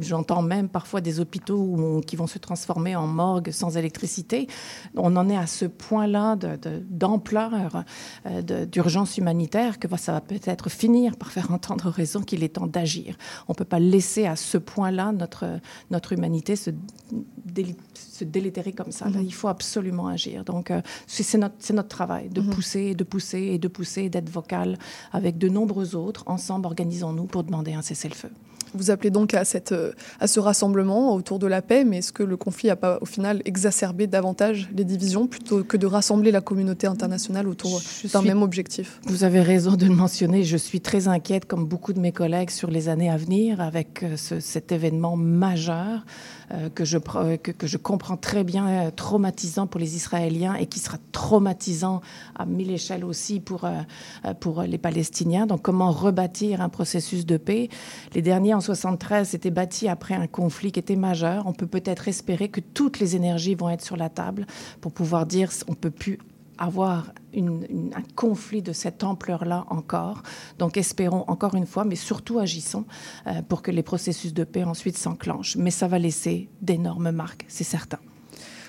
j'entends même parfois des hôpitaux qui vont se transformer en morgue sans électricité. On en est à ce point-là d'ampleur, de, d'urgence humanitaire, que ça va peut-être finir par faire entendre raison qu'il est temps d'agir. On ne peut pas laisser à ce point-là notre, notre humanité se, se délétérer comme ça. Là, mm-hmm. il faut absolument agir. Donc, euh, c'est notre, notre, travail de mm-hmm. pousser, de pousser et de pousser, d'être vocal avec de nombreux autres. Ensemble, organisons-nous pour demander un cessez-le-feu. Vous appelez donc à, cette, à ce rassemblement autour de la paix, mais est-ce que le conflit n'a pas au final exacerbé davantage les divisions plutôt que de rassembler la communauté internationale autour d'un même objectif? Vous avez raison de le mentionner. Je suis très inquiète, comme beaucoup de mes collègues, sur les années à venir avec euh, ce, cet événement majeur euh, que, je, que, que, je comprends très bien euh, traumatisant pour les Israéliens et qui sera traumatisant à mille échelles aussi pour, pour les Palestiniens. Donc comment rebâtir un processus de paix? Les derniers 1973 s'était bâti après un conflit qui était majeur. On peut peut-être espérer que toutes les énergies vont être sur la table pour pouvoir dire on peut plus avoir un conflit de cette ampleur-là encore. Donc espérons encore une fois, mais surtout agissons euh, pour que les processus de paix ensuite s'enclenchent. Mais ça va laisser d'énormes marques, c'est certain.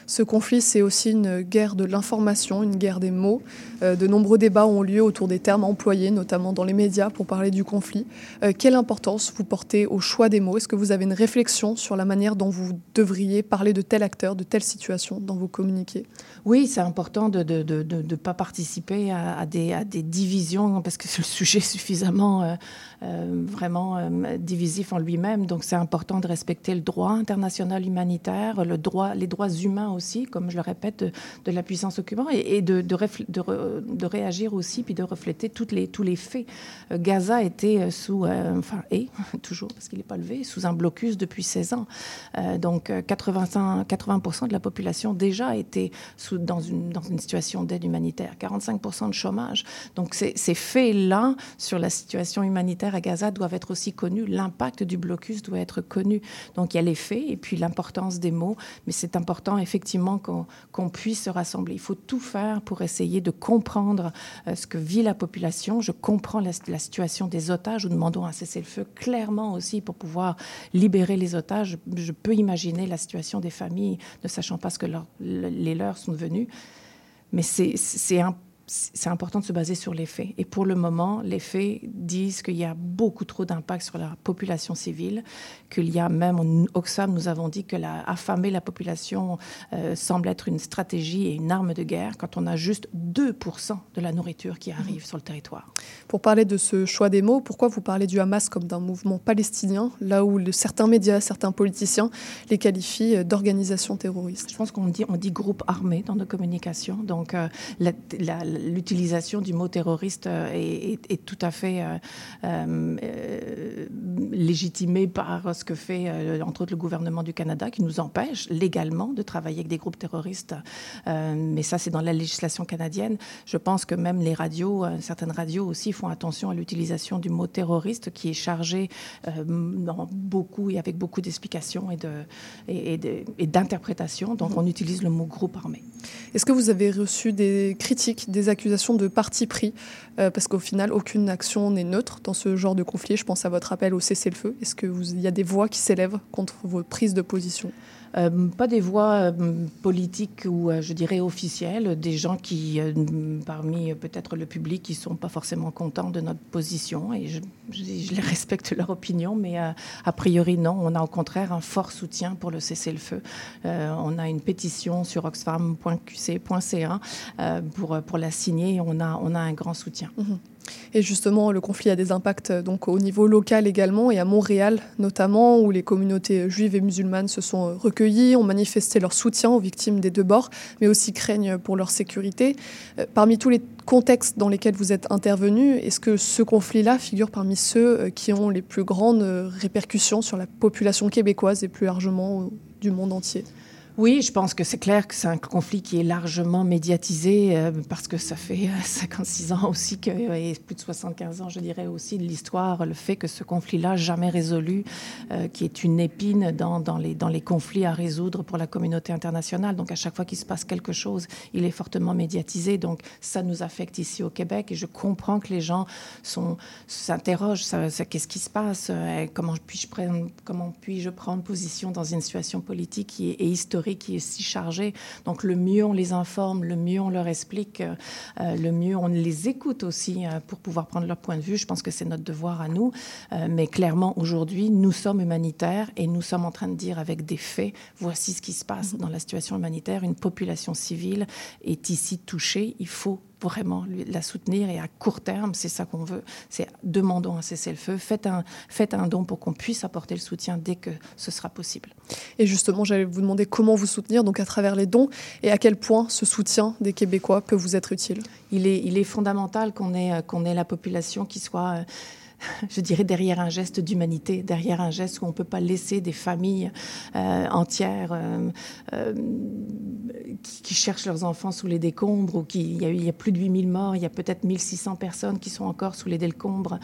Ce conflit, c'est aussi une guerre de l'information, une guerre des mots. Euh, de nombreux débats ont lieu autour des termes employés, notamment dans les médias, pour parler du conflit. Euh, quelle importance vous portez au choix des mots? Est-ce que vous avez une réflexion sur la manière dont vous devriez parler de tel acteur, de telle situation dans vos communiqués? Oui, c'est important de ne pas participer à, des, divisions, parce que le sujet suffisamment euh, vraiment divisif en lui-même. Donc c'est important de respecter le droit international humanitaire, le droit, les droits humains aussi, comme je le répète, de, la puissance occupante, et, de, réagir aussi, puis de refléter toutes les, tous les faits. Euh, Gaza était euh, sous, euh, enfin, et toujours, parce qu'il n'est pas levé, sous un blocus depuis 16 ans. donc 80, 80 de la population déjà était sous, dans, une, dans une situation d'aide humanitaire, 45 de chômage. Donc ces, ces faits-là sur la situation humanitaire à Gaza doivent être aussi connus. L'impact du blocus doit être connu. Donc il y a les faits et puis l'importance des mots, mais c'est important effectivement qu'on qu puisse se rassembler. Il faut tout faire pour essayer de comprendre euh, ce que vit la population. Je comprends la, situation des otages. Nous demandons un cessez-le-feu clairement aussi pour pouvoir libérer les otages. Je peux imaginer la situation des familles ne sachant pas ce que les leurs sont devenus. Mais c'est un c'est important de se baser sur les faits. Et pour le moment, les faits disent qu'il y a beaucoup trop d'impact sur la population civile, qu'il y a même, en Oxfam, nous avons dit que la, affamer la population euh, semble être une stratégie et une arme de guerre quand on a juste 2% de la nourriture qui arrive mmh. sur le territoire. Pour parler de ce choix des mots, pourquoi vous parlez du Hamas comme d'un mouvement palestinien, là où le, certains médias, certains politiciens les qualifient euh, d'organisation terroriste? Je pense qu'on dit, on dit groupe armé dans nos communications. Donc, euh, la, la, l'utilisation du mot terroriste euh, est, est, est tout à fait euh, euh, légitimée par ce que fait, entre autres, le gouvernement du Canada, qui nous empêche légalement de travailler avec des groupes terroristes. Mais ça, c'est dans la législation canadienne. Je pense que même les radios, certaines radios aussi, font attention à l'utilisation du mot terroriste, qui est chargé dans beaucoup et avec beaucoup d'explications et d'interprétations. Et, et Donc, on utilise le mot groupe armé. Est-ce que vous avez reçu des critiques, des accusations de parti pris Parce qu'au final, aucune action n'est neutre dans ce genre de conflit. Je pense à votre appel au cessez-le-feu. Est-ce qu'il y a des voix qui s'élèvent contre vos prises de position? Euh, pas des voix euh, politiques ou, euh, je dirais, officielles, des gens qui, euh, parmi peut-être le public, qui sont pas forcément contents de notre position, et je, respecte leur opinion, mais euh, a priori, non. On a au contraire un fort soutien pour le cessez-le-feu. Euh, on a une pétition sur oxfam.qc.ca pour, la signer, on a un grand soutien. Mmh. Et justement, le conflit a des impacts euh, donc au niveau local également et à Montréal notamment, où les communautés juives et musulmanes se sont euh, recueillies, ont manifesté leur soutien aux victimes des deux bords, mais aussi craignent pour leur sécurité. Euh, parmi tous les contextes dans lesquels vous êtes intervenu, est-ce que ce conflit-là figure parmi ceux qui ont les plus grandes répercussions sur la population québécoise et plus largement du monde entier? Oui, je pense que c'est clair que c'est un conflit qui est largement médiatisé euh, parce que ça fait 56 ans aussi que, et plus de 75 ans, je dirais aussi, de l'histoire, le fait que ce conflit-là, jamais résolu, euh, qui est une épine dans, les, conflits à résoudre pour la communauté internationale. Donc, à chaque fois qu'il se passe quelque chose, il est fortement médiatisé. Donc, ça nous affecte ici au Québec et je comprends que les gens s'interrogent qu'est-ce qui se passe euh, Comment puis-je prendre, comment puis-je prendre position dans une situation politique qui est historique qui est si chargé. Donc, le mieux on les informe, le mieux on leur explique, euh, le mieux on les écoute aussi euh, pour pouvoir prendre leur point de vue. Je pense que c'est notre devoir à nous. Euh, mais clairement, aujourd'hui, nous sommes humanitaires et nous sommes en train de dire avec des faits, voici ce qui se passe mm-hmm. dans la situation humanitaire. Une population civile est ici touchée. Il faut vraiment la soutenir et à court terme, c'est ça qu'on veut, c'est demandons un cessez-le-feu, faites un, faites un don pour qu'on puisse apporter le soutien dès que ce sera possible. Et justement, j'allais vous demander comment vous soutenir, donc à travers les dons, et à quel point ce soutien des Québécois peut vous être utile? Il est, il est fondamental qu'on ait, qu'on ait la population qui soit je dirais, derrière un geste d'humanité, derrière un geste où on ne peut pas laisser des familles euh, entières euh, euh, qui, cherchent leurs enfants sous les décombres, ou qui, il y, a, plus de 8000 morts, il y a peut-être 1600 personnes qui sont encore sous les décombres,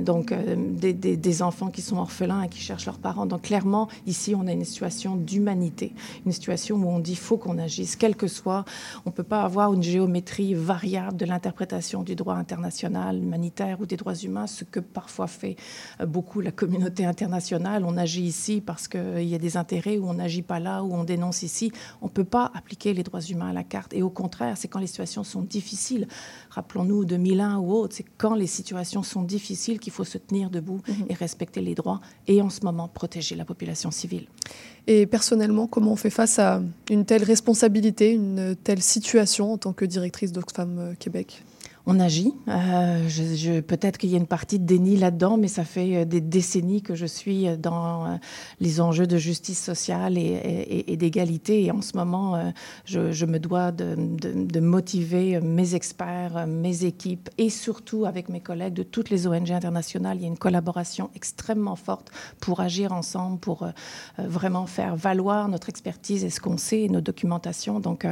donc des, enfants qui sont orphelins et qui cherchent leurs parents. Donc clairement, ici, on a une situation d'humanité, une situation où on dit faut qu'on agisse, quel que soit. On ne peut pas avoir une géométrie variable de l'interprétation du droit international, humanitaire ou des droits humains, ce que parfois fait euh, beaucoup la communauté internationale. On agit ici parce qu'il y a des intérêts, ou on n'agit pas là, ou on dénonce ici. On ne peut pas appliquer les droits humains à la carte. Et au contraire, c'est quand les situations sont difficiles, rappelons-nous 2001 ou autre, c'est quand les situations sont difficiles qu'il faut se tenir debout mhm. et respecter les droits, et en ce moment protéger la population civile. Et personnellement, comment on fait face à une telle responsabilité, une telle situation en tant que directrice d'Oxfam euh, Québec? On agit. Euh, Peut-être qu'il y a une partie de déni là-dedans, mais ça fait euh, des décennies que je suis dans euh, les enjeux de justice sociale et, d'égalité. Et en ce moment, je, me dois de, motiver mes experts, mes équipes et surtout avec mes collègues de toutes les ONG internationales. Il y a une collaboration extrêmement forte pour agir ensemble, pour vraiment faire valoir notre expertise et ce qu'on sait et nos documentations. Donc,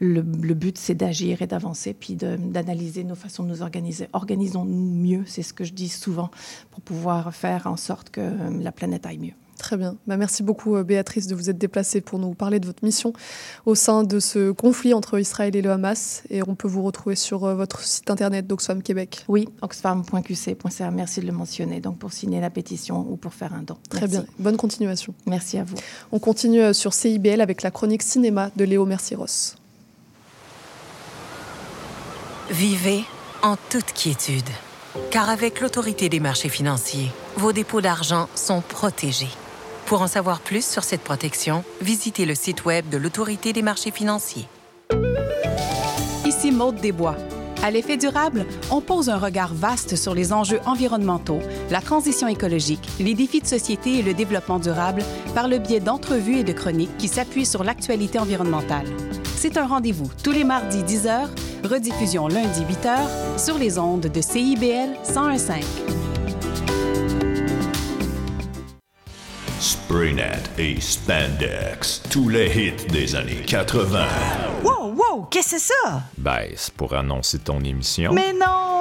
le but, c'est d'agir et d'avancer, puis d'analyser nos façons de nous organiser. Organisons-nous mieux, c'est ce que je dis souvent, pour pouvoir faire en sorte que euh, la planète aille mieux. Très bien. Bah, merci beaucoup, euh, Béatrice, de vous être déplacée pour nous parler de votre mission au sein de ce conflit entre Israël et le Hamas. Et on peut vous retrouver sur euh, votre site internet d'Oxfam Québec. Oui, oxfam.qc.ca. Merci de le mentionner. Donc, pour signer la pétition ou pour faire un don. Très bien. Bonne continuation. Merci à vous. On continue sur CIBL avec la chronique cinéma de Léo Merciros. Vivez en toute quiétude, car avec l'autorité des marchés financiers, vos dépôts d'argent sont protégés. Pour en savoir plus sur cette protection, visitez le site web de l'autorité des marchés financiers. Ici Maude Desbois. À l'effet durable, on pose un regard vaste sur les enjeux environnementaux, la transition écologique, les défis de société et le développement durable par le biais d'entrevues et de chroniques qui s'appuient sur l'actualité environnementale. C'est un rendez-vous tous les mardis 10h rediffusion lundi 8h sur les ondes de CIBL 101.5. Spraynet et Spandex, tous les hits des années 80. Wow, wow, qu'est-ce que c'est ça? Ben, c'est pour annoncer ton émission. Mais non,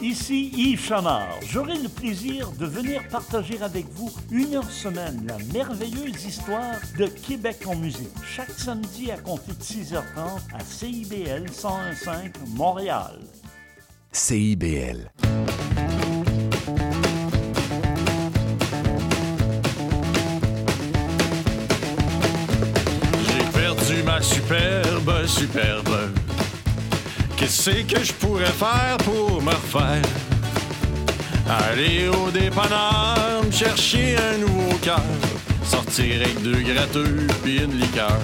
Ici Yves Chamard. J'aurai le plaisir de venir partager avec vous une heure semaine la merveilleuse histoire de Québec en musique. Chaque samedi à compter de 6h30 à CIBL 1015 Montréal. CIBL. J'ai perdu ma superbe, superbe Qu'est-ce que je pourrais faire pour me refaire? Aller au dépanneur, me chercher un nouveau cœur, sortir avec deux gratteux puis une liqueur.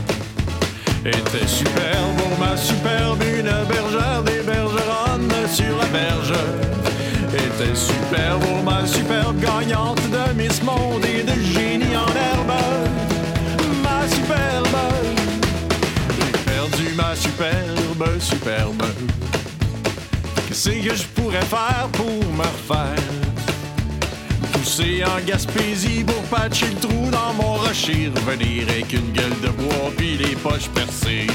Était superbe pour ma superbe, une bergère des bergeronnes sur la berge. Était superbe pour ma superbe gagnante de Miss Monde et de génie en herbe. Ma superbe, superbe. Qu'est-ce que je pourrais faire pour me refaire? Pousser en Gaspésie pour patcher le trou dans mon rocher. Revenir avec une gueule de bois puis les poches percées.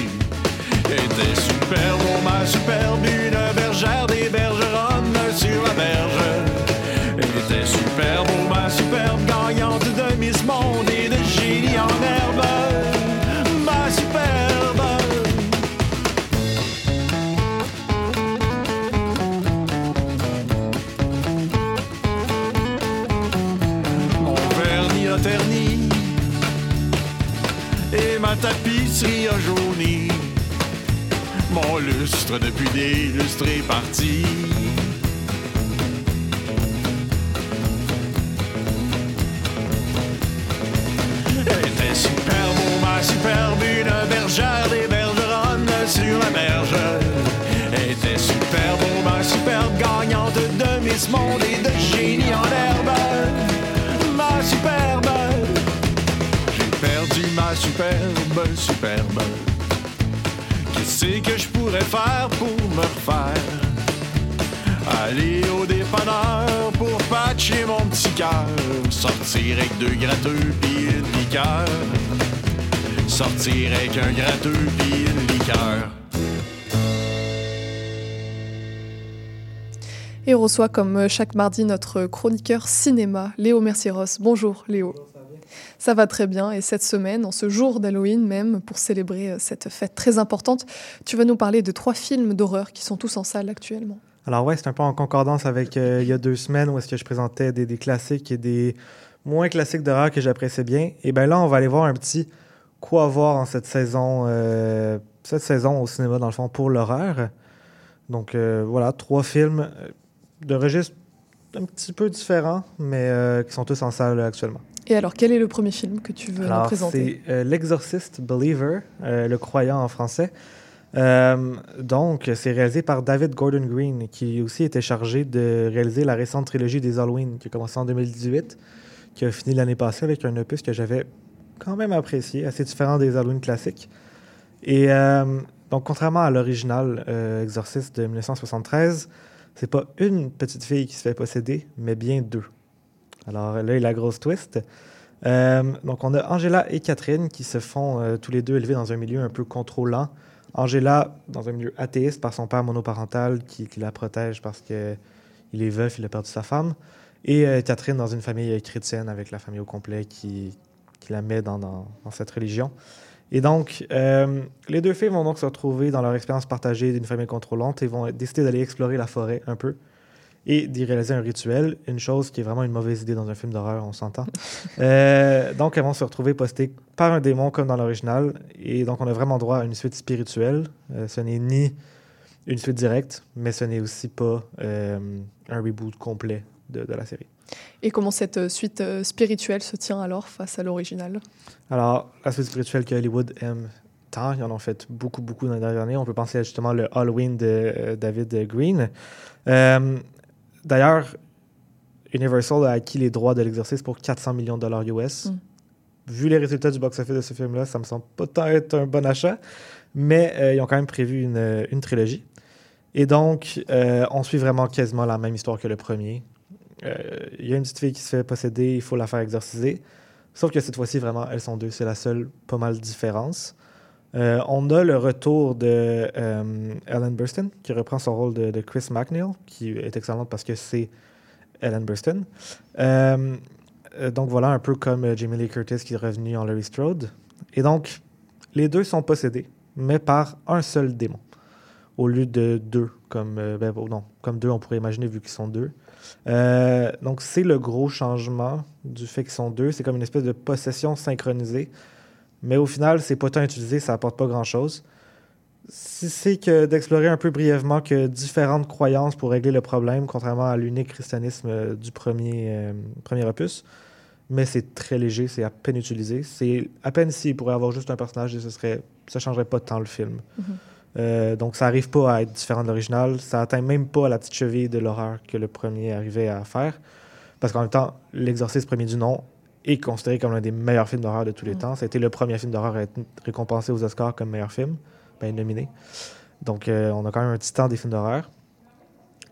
Était superbe, oh ma superbe, une bergère des bergeronnes sur la berge. Était superbe, oh ma superbe, gagnante Mon lustre depuis des lustres est parti. Était superbe, ma superbe, une bergère des bergeronnes sur la berge. Était superbe, ma superbe, gagnante de Miss Monde et de génie en herbe. Ma superbe, perdu ma superbe, superbe. Qu'est-ce que je pourrais faire pour me refaire? Aller au dépanneur pour patcher mon petit cœur. Sortir avec deux gratteux puis une liqueur. Sortir avec un gratteux puis une liqueur. Et on reçoit comme chaque mardi notre chroniqueur cinéma, Léo Mercieros. Bonjour Léo. Ça va très bien et cette semaine, en ce jour d'Halloween même, pour célébrer euh, cette fête très importante, tu vas nous parler de trois films d'horreur qui sont tous en salle actuellement. Alors ouais, c'est un peu en concordance avec euh, il y a deux semaines où est-ce que je présentais des, classiques et des moins classiques d'horreur que j'appréciais bien. Et bien là, on va aller voir un petit quoi voir en cette saison, euh, cette saison au cinéma dans le fond pour l'horreur. Donc voilà, trois films de registre un petit peu différents, mais qui sont tous en salle actuellement. Et alors, quel est le premier film que tu veux nous présenter c'est euh, L'Exorciste Believer, euh, le croyant en français. Euh, donc, c'est réalisé par David Gordon Green, qui aussi était chargé de réaliser la récente trilogie des Halloween, qui a commencé en 2018, qui a fini l'année passée avec un opus que j'avais quand même apprécié, assez différent des Halloween classiques. Et euh, donc, contrairement à l'original Exorciste de 1973, c'est pas une petite fille qui se fait posséder, mais bien deux. Alors là, il a la grosse twist. Euh, donc, on a Angela et Catherine qui se font euh, tous les deux élevés dans un milieu un peu contrôlant. Angela, dans un milieu athéiste par son père monoparental qui, la protège parce qu'il est veuf, il a perdu sa femme. Et euh, Catherine dans une famille chrétienne avec la famille au complet qui, qui la met dans, dans- dans cette religion. Et donc, les deux filles vont donc se retrouver dans leur expérience partagée d'une famille contrôlante et vont décider d'aller explorer la forêt un peu et d'y réaliser un rituel, une chose qui est vraiment une mauvaise idée dans un film d'horreur, on s'entend. Euh, donc, elles vont se retrouver postées par un démon comme dans l'original. Et donc, on a vraiment droit à une suite spirituelle. Euh, ce n'est ni une suite directe, mais ce n'est aussi pas euh, un reboot complet de, de la série. Et comment cette suite spirituelle se tient alors face à l'original? Alors, la suite spirituelle que Hollywood aime tant, ils en ont fait beaucoup, beaucoup dans les dernières années. On peut penser à justement le Halloween de euh, David Green. Euh, D'ailleurs, Universal a acquis les droits de l'exercice pour 400 millions de dollars US. Mm. Vu les résultats du box-office de ce film-là, ça me semble pas tant être un bon achat, mais euh, ils ont quand même prévu une, euh, une trilogie. Et donc, euh, on suit vraiment quasiment la même histoire que le premier. Euh, Il y a une petite fille qui se fait posséder, il faut la faire exorciser. Sauf que cette fois-ci, vraiment, elles sont deux. C'est la seule pas mal différence. Euh, on a le retour de euh, Ellen Burstyn, qui reprend son rôle de, Chris McNeil, qui est excellente parce que c'est Ellen Burstyn. Euh, euh, donc voilà, un peu comme Jamie Lee Curtis qui est revenu en Laurie Strode. Et donc, les deux sont possédés, mais par un seul démon, au lieu de deux, comme, ben, deux, on pourrait imaginer vu qu'ils sont deux. Donc, c'est le gros changement du fait qu'ils sont deux. C'est comme une espèce de possession synchronisée. Mais au final, c'est pas tant utilisé, ça apporte pas grand-chose. si c'est que d'explorer un peu brièvement que différentes croyances pour régler le problème, contrairement à l'unique christianisme euh, du premier, euh, premier opus. Mais c'est très léger, c'est à peine utilisé. C'est à peine s'il pourrait avoir juste un personnage et ce serait, ça changerait pas tant le film. Mhm. Euh, donc ça arrive pas à être différent de l'original. Ça atteint même pas la petite cheville de l'horreur que le premier arrivait à faire. Parce qu'en même temps, L'Exorciste premier du nom est considéré comme l'un des meilleurs films d'horreur de tous les Mhm. temps. Été le premier film d'horreur à être récompensé aux Oscars comme meilleur film, ben nominé. Donc euh, on a quand même un temps des films d'horreur.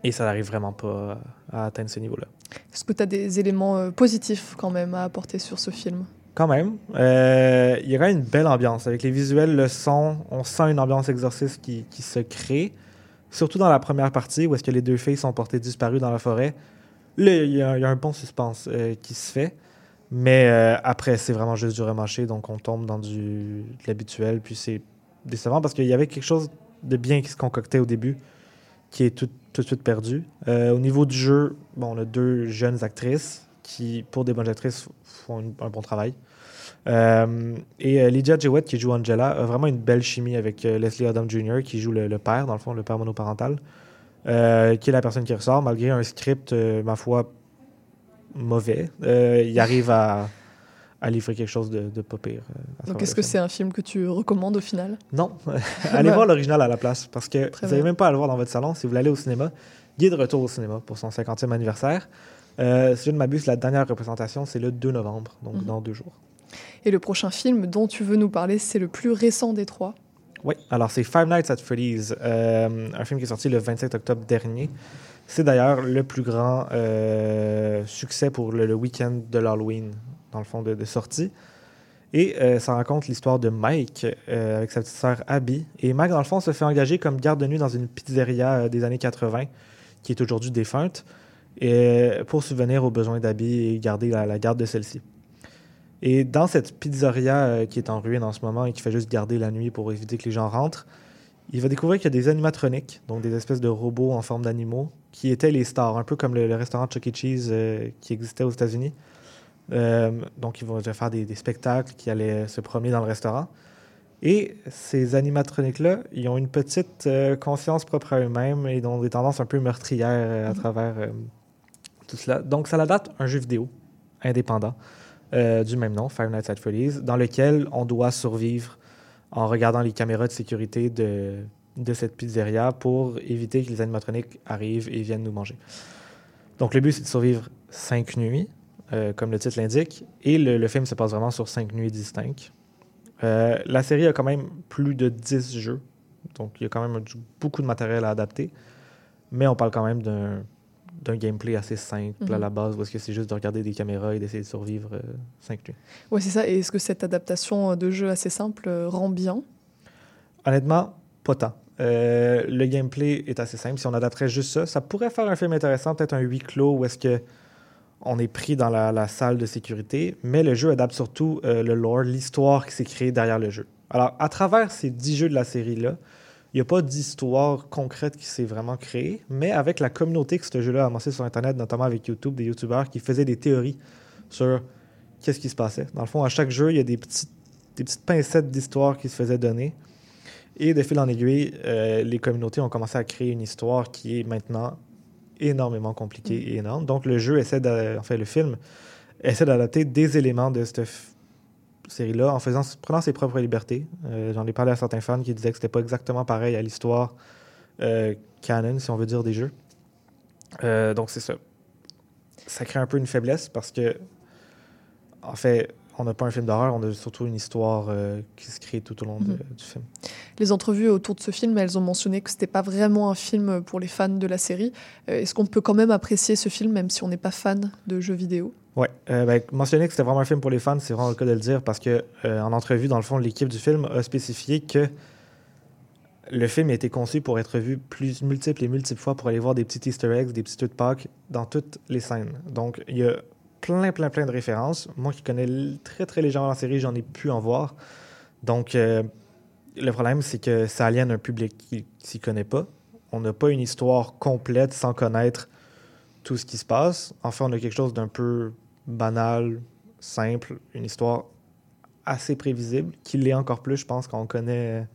Et ça n'arrive vraiment pas à atteindre ce niveau-là. Est-ce que tu as des éléments euh, positifs quand même à apporter sur ce film? Quand même. Euh, il y a quand même une belle ambiance. Avec les visuels, le son, on sent une ambiance exorciste qui, qui se crée. Surtout dans la première partie, où est-ce que les deux filles sont portées disparues dans la forêt. Là, il y, a il y a un bon suspense euh, qui se fait. Mais euh, après, c'est vraiment juste du remâché. Donc, on tombe dans du, de l'habituel. Puis c'est décevant parce qu'il y avait quelque chose de bien qui se concoctait au début qui est tout, tout de suite perdu. Euh, au niveau du jeu, bon, on a deux jeunes actrices qui, pour des bonnes actrices, font un bon travail. Euh, et Lydia Jewett, qui joue Angela, a vraiment une belle chimie avec Leslie Odom Jr., qui joue le, père, dans le fond, le père monoparental, qui est la personne qui ressort, malgré un script, ma foi, mauvais. Euh, il arrive à, à livrer quelque chose de, de pas pire. euh, Donc est-ce que c'est un film que tu recommandes au final? Non. allez Bah. voir l'original à la place parce que Très vous n'avez même pas à le voir dans votre salon. Si vous voulez aller au cinéma, il est de retour au cinéma pour son 50e anniversaire. Euh, si je ne m'abuse, la dernière représentation, c'est le 2 novembre, donc Mhm. dans deux jours. Et le prochain film dont tu veux nous parler, c'est le plus récent des trois. Oui, alors c'est Five Nights at Freddy's, euh, un film qui est sorti le 27 octobre dernier. C'est d'ailleurs le plus grand euh, succès pour le, week-end de l'Halloween, dans le fond, de, sortie. Et euh, ça raconte l'histoire de Mike euh, avec sa petite sœur Abby. Et Mike, dans le fond, se fait engager comme garde de nuit dans une pizzeria des années 80, qui est aujourd'hui défunte, et, pour subvenir aux besoins d'Abby et garder la, la garde de celle-ci. Et dans cette pizzeria qui est en ruine en ce moment et qui fait juste garder la nuit pour éviter que les gens rentrent, il va découvrir qu'il y a des animatroniques, donc des espèces de robots en forme d'animaux, qui étaient les stars, un peu comme le, le restaurant Chuck E. Cheese euh, qui existait aux États-Unis. Euh, donc, ils vont faire des, des spectacles qui allaient se promener dans le restaurant. Et ces animatroniques-là, ils ont une petite euh, conscience propre à eux-mêmes et ont des tendances un peu meurtrières euh, à travers euh, tout cela. Donc, ça la date un jeu vidéo indépendant euh, du même nom, Five Nights at Freddy's, dans lequel on doit survivre en regardant les caméras de sécurité de, de cette pizzeria pour éviter que les animatroniques arrivent et viennent nous manger. Donc, le but, c'est de survivre cinq nuits, euh, comme le titre l'indique, et le, le film se passe vraiment sur cinq nuits distinctes. Euh, la série a quand même plus de 10 jeux, donc il y a quand même beaucoup de matériel à adapter, mais on parle quand même d'un gameplay assez simple à Mhm. la base, parce que c'est juste de regarder des caméras et d'essayer de survivre euh, cinq nuits. Ouais, c'est ça. Et est-ce que cette adaptation de jeu assez simple rend bien? Honnêtement, pas tant. Euh, le gameplay est assez simple. Si on adapterait juste ça, ça pourrait faire un film intéressant, peut-être un huis clos où est-ce que on est pris dans la, salle de sécurité, mais le jeu adapte surtout euh, le lore, l'histoire qui s'est créée derrière le jeu. Alors, à travers ces dix jeux de la série-là, il n'y a pas d'histoire concrète qui s'est vraiment créée, mais avec la communauté que ce jeu-là a amassé sur Internet, notamment avec YouTube, des YouTubeurs qui faisaient des théories sur qu'est-ce qui se passait. Dans le fond, à chaque jeu, il y a des petites, des petites pincettes d'histoire qui se faisaient donner. Et de fil en aiguille, euh, les communautés ont commencé à créer une histoire qui est maintenant énormément compliquée et énorme. Donc le jeu essaie, enfin le film essaie d'adapter des éléments de cette série-là en faisant, prenant ses propres libertés. Euh, J'en ai parlé à certains fans qui disaient que c'était pas exactement pareil à l'histoire euh, canon, si on veut dire, des jeux. Donc c'est ça. Ça crée un peu une faiblesse parce que, en fait, on n'a pas un film d'horreur, on a surtout une histoire euh, qui se crée tout au long de- Mhm. du film. Les entrevues autour de ce film, elles ont mentionné que c'était pas vraiment un film pour les fans de la série. Euh, Est-ce qu'on peut quand même apprécier ce film même si on n'est pas fan de jeux vidéo? Ouais, euh, ben, mentionner que c'était vraiment un film pour les fans, c'est vraiment le cas de le dire parce que en entrevue, dans le fond, l'équipe du film a spécifié que le film a été conçu pour être vu plus multiples et multiples fois pour aller voir des petits Easter eggs, des petits trucs de Pâques dans toutes les scènes. Donc, il y a plein, plein, plein de références. Moi qui connais très, très légèrement la série, j'en ai pu en voir. Donc, euh, le problème, c'est que ça aliène un public qui ne s'y connaît pas. On n'a pas une histoire complète sans connaître tout ce qui se passe. Enfin, on a quelque chose d'un peu banal, simple, une histoire assez prévisible, qui l'est encore plus, je pense, quand on connaît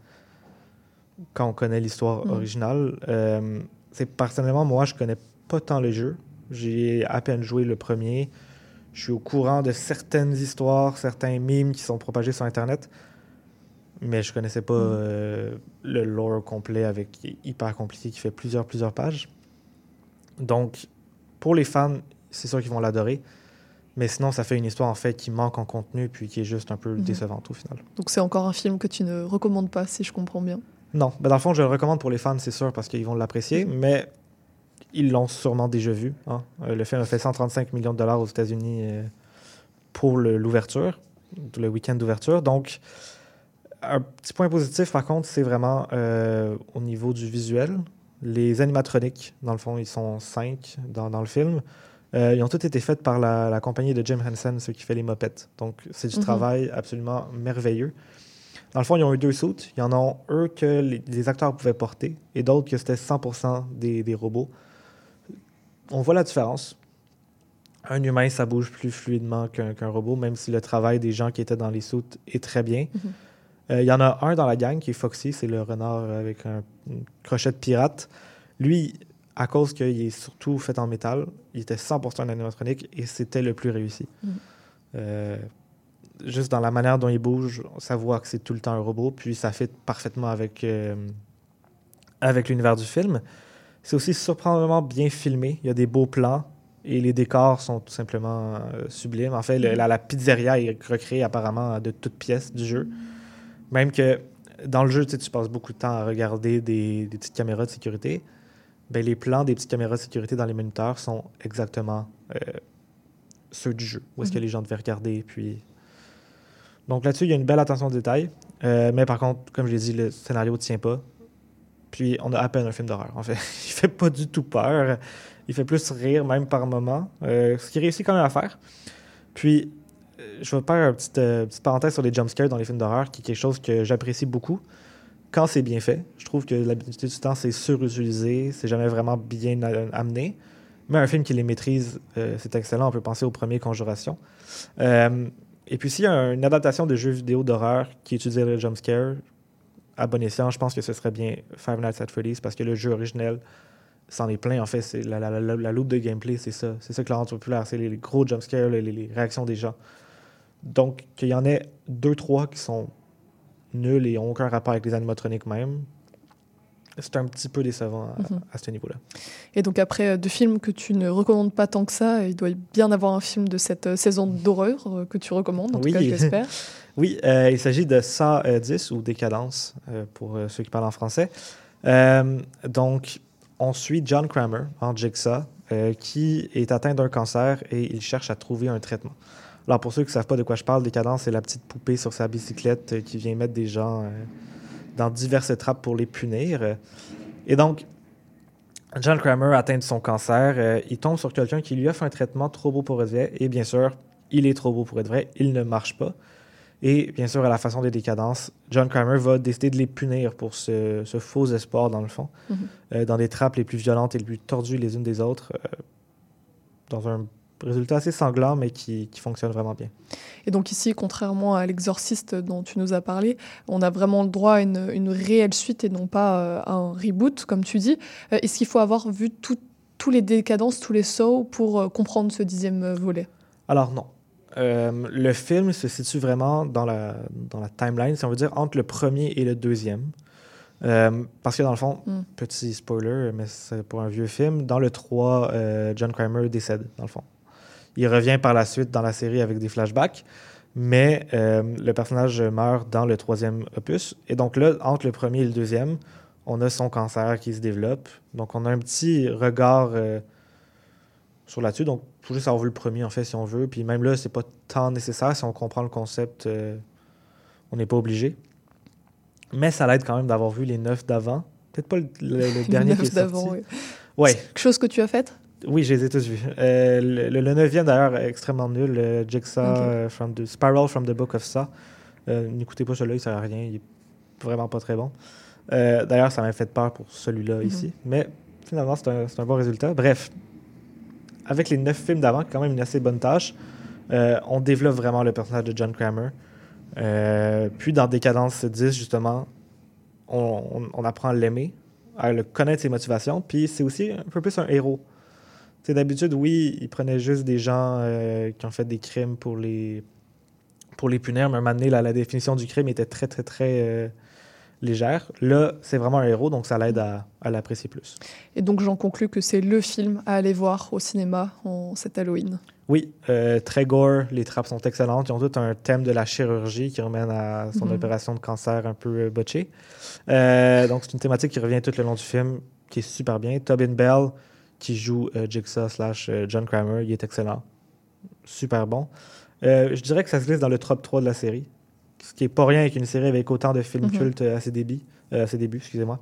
quand on connaît l'histoire Mm. originale. Euh, c'est personnellement, moi, je connais pas tant le jeu. J'ai à peine joué le premier. Je suis au courant de certaines histoires, certains mimes qui sont propagés sur Internet, mais je connaissais pas Mm. euh, le lore complet avec hyper compliqué, qui fait plusieurs, plusieurs pages. Donc, pour les fans, c'est sûr qu'ils vont l'adorer. Mais sinon, ça fait une histoire en fait qui manque en contenu puis qui est juste un peu Mhm. décevante au final. Donc c'est encore un film que tu ne recommandes pas, si je comprends bien. Non, ben dans le fond, je le recommande pour les fans, c'est sûr, parce qu'ils vont l'apprécier, mais ils l'ont sûrement déjà vu. hein. Euh, le film a fait 135 millions de dollars aux États-Unis euh, pour l'ouverture, le week-end d'ouverture. Donc, un petit point positif, par contre, c'est vraiment euh, au niveau du visuel. Les animatroniques, dans le fond, ils sont cinq dans, dans le film. Euh, ils ont tous été faits par la, la compagnie de Jim Henson, ceux qui fait les mopettes. Donc, c'est du Mhm. travail absolument merveilleux. Dans le fond, ils ont eu deux suits. Il y en a un que les, les acteurs pouvaient porter et d'autres que c'était 100% des, des robots. On voit la différence. Un humain, ça bouge plus fluidement qu'un robot, même si le travail des gens qui étaient dans les suits est très bien. Mhm. Euh, Il y en a un dans la gang qui est Foxy, c'est le renard avec un crochet de pirate. Lui, à cause qu'il est surtout fait en métal, il était 100% en animatronique et c'était le plus réussi. Mhm. Euh, juste dans la manière dont il bouge, ça voit que c'est tout le temps un robot, puis ça fit parfaitement avec, euh, avec l'univers du film. C'est aussi surprenamment bien filmé. Il y a des beaux plans et les décors sont tout simplement euh, sublimes. En fait, le- la, la pizzeria est recréée apparemment de toutes pièces du jeu. Même que dans le jeu, tu, passes beaucoup de temps à regarder des, des petites caméras de sécurité. Ben, les plans des petites caméras de sécurité dans les moniteurs sont exactement euh, ceux du jeu. Où est-ce que Mhm. les gens devaient regarder. Puis... Donc là-dessus, il y a une belle attention au détail. Euh, mais par contre, comme je l'ai dit, le scénario ne tient pas. Puis on a à peine un film d'horreur. En fait, il fait pas du tout peur. Il fait plus rire, même par moment. Euh, ce qu'il réussit quand même à faire. Puis, euh, je vais faire une petite, euh, parenthèse sur les jumpscares dans les films d'horreur, qui est quelque chose que j'apprécie beaucoup quand c'est bien fait. Je trouve que l'habitude du temps, c'est surutilisé, c'est jamais vraiment bien a- amené. Mais un film qui les maîtrise, euh, c'est excellent. On peut penser au premier Conjuration. Euh, et puis, s'il y a une adaptation de jeux vidéo d'horreur qui utiliserait le jumpscare, à bon escient, je pense que ce serait bien Five Nights at Freddy's parce que le jeu originel s'en est plein. En fait, c'est la, la, la, la loupe de gameplay, c'est ça. C'est ça que la rend populaire. C'est les, les gros jumpscares, les, les- réactions des gens. Donc, qu'il y en ait deux, trois qui sont nuls et n'ont aucun rapport avec les animatroniques même, c'est un petit peu décevant à, Mhm. à ce niveau-là. Et donc après euh, deux films que tu ne recommandes pas tant que ça, il doit bien avoir un film de cette euh, saison d'horreur euh, que tu recommandes, en tout cas j'espère. oui, euh, il s'agit de 110 ou Décadence euh, pour euh, ceux qui parlent en français. Donc, on suit John Kramer en Jigsaw qui est atteint d'un cancer et il cherche à trouver un traitement. Alors, pour ceux qui ne savent pas de quoi je parle, Décadence, c'est la petite poupée sur sa bicyclette qui vient mettre des gens dans diverses trappes pour les punir. Et donc, John Kramer atteint de son cancer. il tombe sur quelqu'un qui lui offre un traitement trop beau pour être vrai. Et bien sûr, il est trop beau pour être vrai. Il ne marche pas. Et bien sûr, à la façon des décadences, John Kramer va décider de les punir pour ce, ce faux espoir, dans le fond, Mhm. euh, dans des trappes les plus violentes et les plus tordues les unes des autres, euh, dans un résultat assez sanglant, mais qui, qui fonctionne vraiment bien. Et donc ici, contrairement à l'exorciste dont tu nous as parlé, on a vraiment le droit à une, une réelle suite et non pas euh, à un reboot, comme tu dis. Euh, Est-ce qu'il faut avoir vu tous les décadences, tous les sauts pour euh, comprendre ce dixième volet? Alors non. Euh, le film se situe vraiment dans la, dans la timeline, si on veut dire, entre le premier et le deuxième. Euh, parce que dans le fond, Mm. petit spoiler, mais c'est pour un vieux film, dans le 3, euh, John Kramer décède, dans le fond. Il revient par la suite dans la série avec des flashbacks, mais le personnage meurt dans le troisième opus. Et donc là, entre le premier et le deuxième, on a son cancer qui se développe. Donc on a un petit regard sur là-dessus. Donc, il faut juste avoir vu le premier, en fait, si on veut. Puis même là, c'est pas tant nécessaire. Si on comprend le concept, euh, on n'est pas obligé. Mais ça l'aide quand même d'avoir vu les neuf d'avant. Peut-être pas le, le- le Les dernier qui est d'avant, sorti. oui. Ouais. Quelque chose que tu as fait? Oui, je les ai tous vus. Euh, le, le- neuvième, d'ailleurs, extrêmement nul. Le Jigsaw, euh, from the, Spiral from the Book of Saw. Euh, N'écoutez pas celui-là, il sert à rien. Il est vraiment pas très bon. D'ailleurs, ça m'a fait peur pour celui-là Mhm. ici. Mais finalement, c'est un, c'est un bon résultat. Bref, avec les neuf films d'avant, quand même une assez bonne tâche, euh, on développe vraiment le personnage de John Kramer. Euh, puis dans Décadence 10, justement, on, apprend à l'aimer, à le connaître ses motivations, puis c'est aussi un peu plus un héros. D'habitude, oui, il prenait juste des gens euh, qui ont fait des crimes pour les, pour les punir, mais à un moment donné, la, définition du crime était très, très, très légère. Là, c'est vraiment un héros, donc ça l'aide à, à l'apprécier plus. Et donc j'en conclus que c'est le film à aller voir au cinéma en cet Halloween. Oui, euh, très gore, les trappes sont excellentes. Ils ont tout un thème de la chirurgie qui ramène à son Mhm. opération de cancer un peu euh, botchée. Euh, donc, c'est une thématique qui revient tout le long du film, qui est super bien. Tobin Bell, qui joue euh, Jigsaw slash John Kramer, il est excellent. Super bon. Je dirais que ça se glisse dans le top 3 de la série, ce qui est pas rien avec une série avec autant de films Mhm. cultes à ses débuts, euh, à ses débuts, excusez-moi.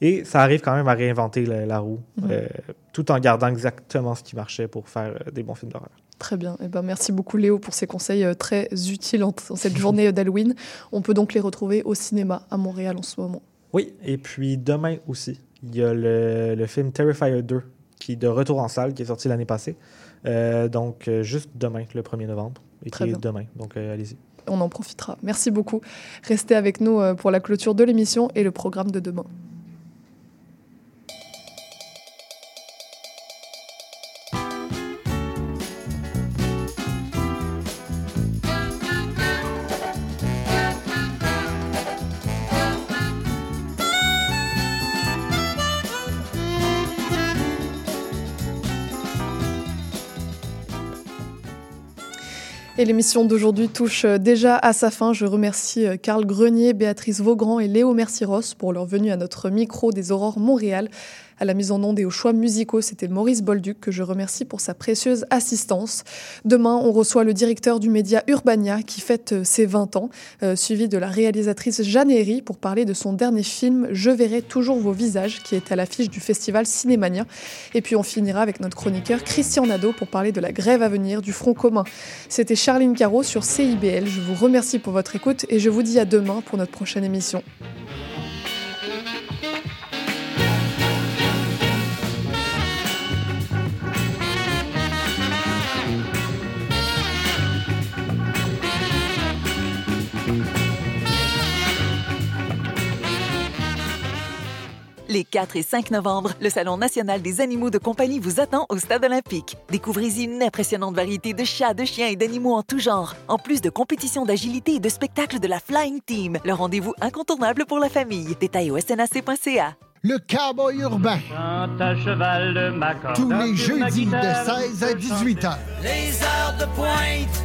Et ça arrive quand même à réinventer la, la roue, Mhm. euh, tout en gardant exactement ce qui marchait pour faire euh, des bons films d'horreur. Très bien. Eh ben, merci beaucoup Léo pour ces conseils euh, très utiles en, en cette journée d'Halloween. On peut donc les retrouver au cinéma à Montréal en ce moment. Oui, et puis demain aussi, il y a le, le film Terrifier 2 qui est de retour en salle, qui est sorti l'année passée. Euh, donc, juste demain, le 1er novembre, et Très qui est bien. demain. Donc, euh, allez-y. On en profitera. Merci beaucoup. Restez avec nous euh, pour la clôture de l'émission et le programme de demain. Et l'émission d'aujourd'hui touche euh, déjà à sa fin. Je remercie euh, Carl Grenier, Béatrice Vaugrand et Léo Merciros pour leur venue à notre micro des Aurores Montréal. À la mise en onde et aux choix musicaux, c'était Maurice Bolduc que je remercie pour sa précieuse assistance. Demain, on reçoit le directeur du média Urbania qui fête euh, ses 20 ans, euh, suivi de la réalisatrice Jeanne Herry pour parler de son dernier film Je verrai toujours vos visages qui est à l'affiche du festival Cinémania. Et puis on finira avec notre chroniqueur Christian Nadeau pour parler de la grève à venir du Front commun. C'était Charline Caro sur CIBL. Je vous remercie pour votre écoute et je vous dis à demain pour notre prochaine émission. Les 4 et 5 novembre, le Salon national des animaux de compagnie vous attend au Stade olympique. Découvrez-y une impressionnante variété de chats, de chiens et d'animaux en tout genre, en plus de compétitions d'agilité et de spectacles de la Flying Team, le rendez-vous incontournable pour la famille. Détails au snac.ca. Le cowboy urbain. Tous les jeudis de 16 à 18 heures. Les heures de pointe,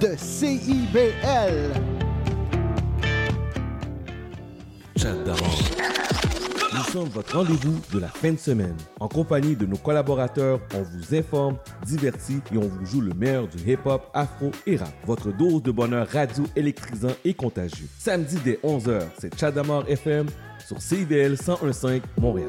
de CIBL. Chat. Nous sommes votre rendez-vous de la fin de semaine. En compagnie de nos collaborateurs, on vous informe, divertit et on vous joue le meilleur du hip-hop, afro et rap. Votre dose de bonheur radio électrisant et contagieux. Samedi dès 11h, c'est Chadamar FM sur CIBL 1015 Montréal.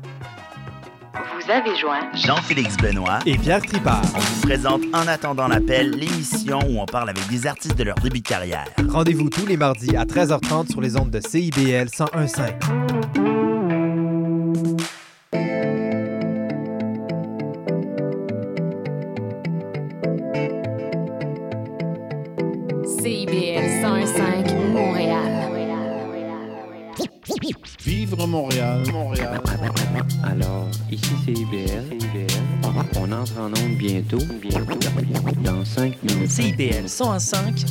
Vous avez joint Jean-Félix Benoît et Pierre Tripart. On vous présente En attendant l'appel, l'émission où on parle avec des artistes de leur début de carrière. Rendez-vous tous les mardis à 13h30 sur les ondes de CIBL 101.5. Vivre Montréal, Montréal. Alors, ici c'est IBL. On entre en onde bientôt, bientôt, dans 5 minutes. CIBL 105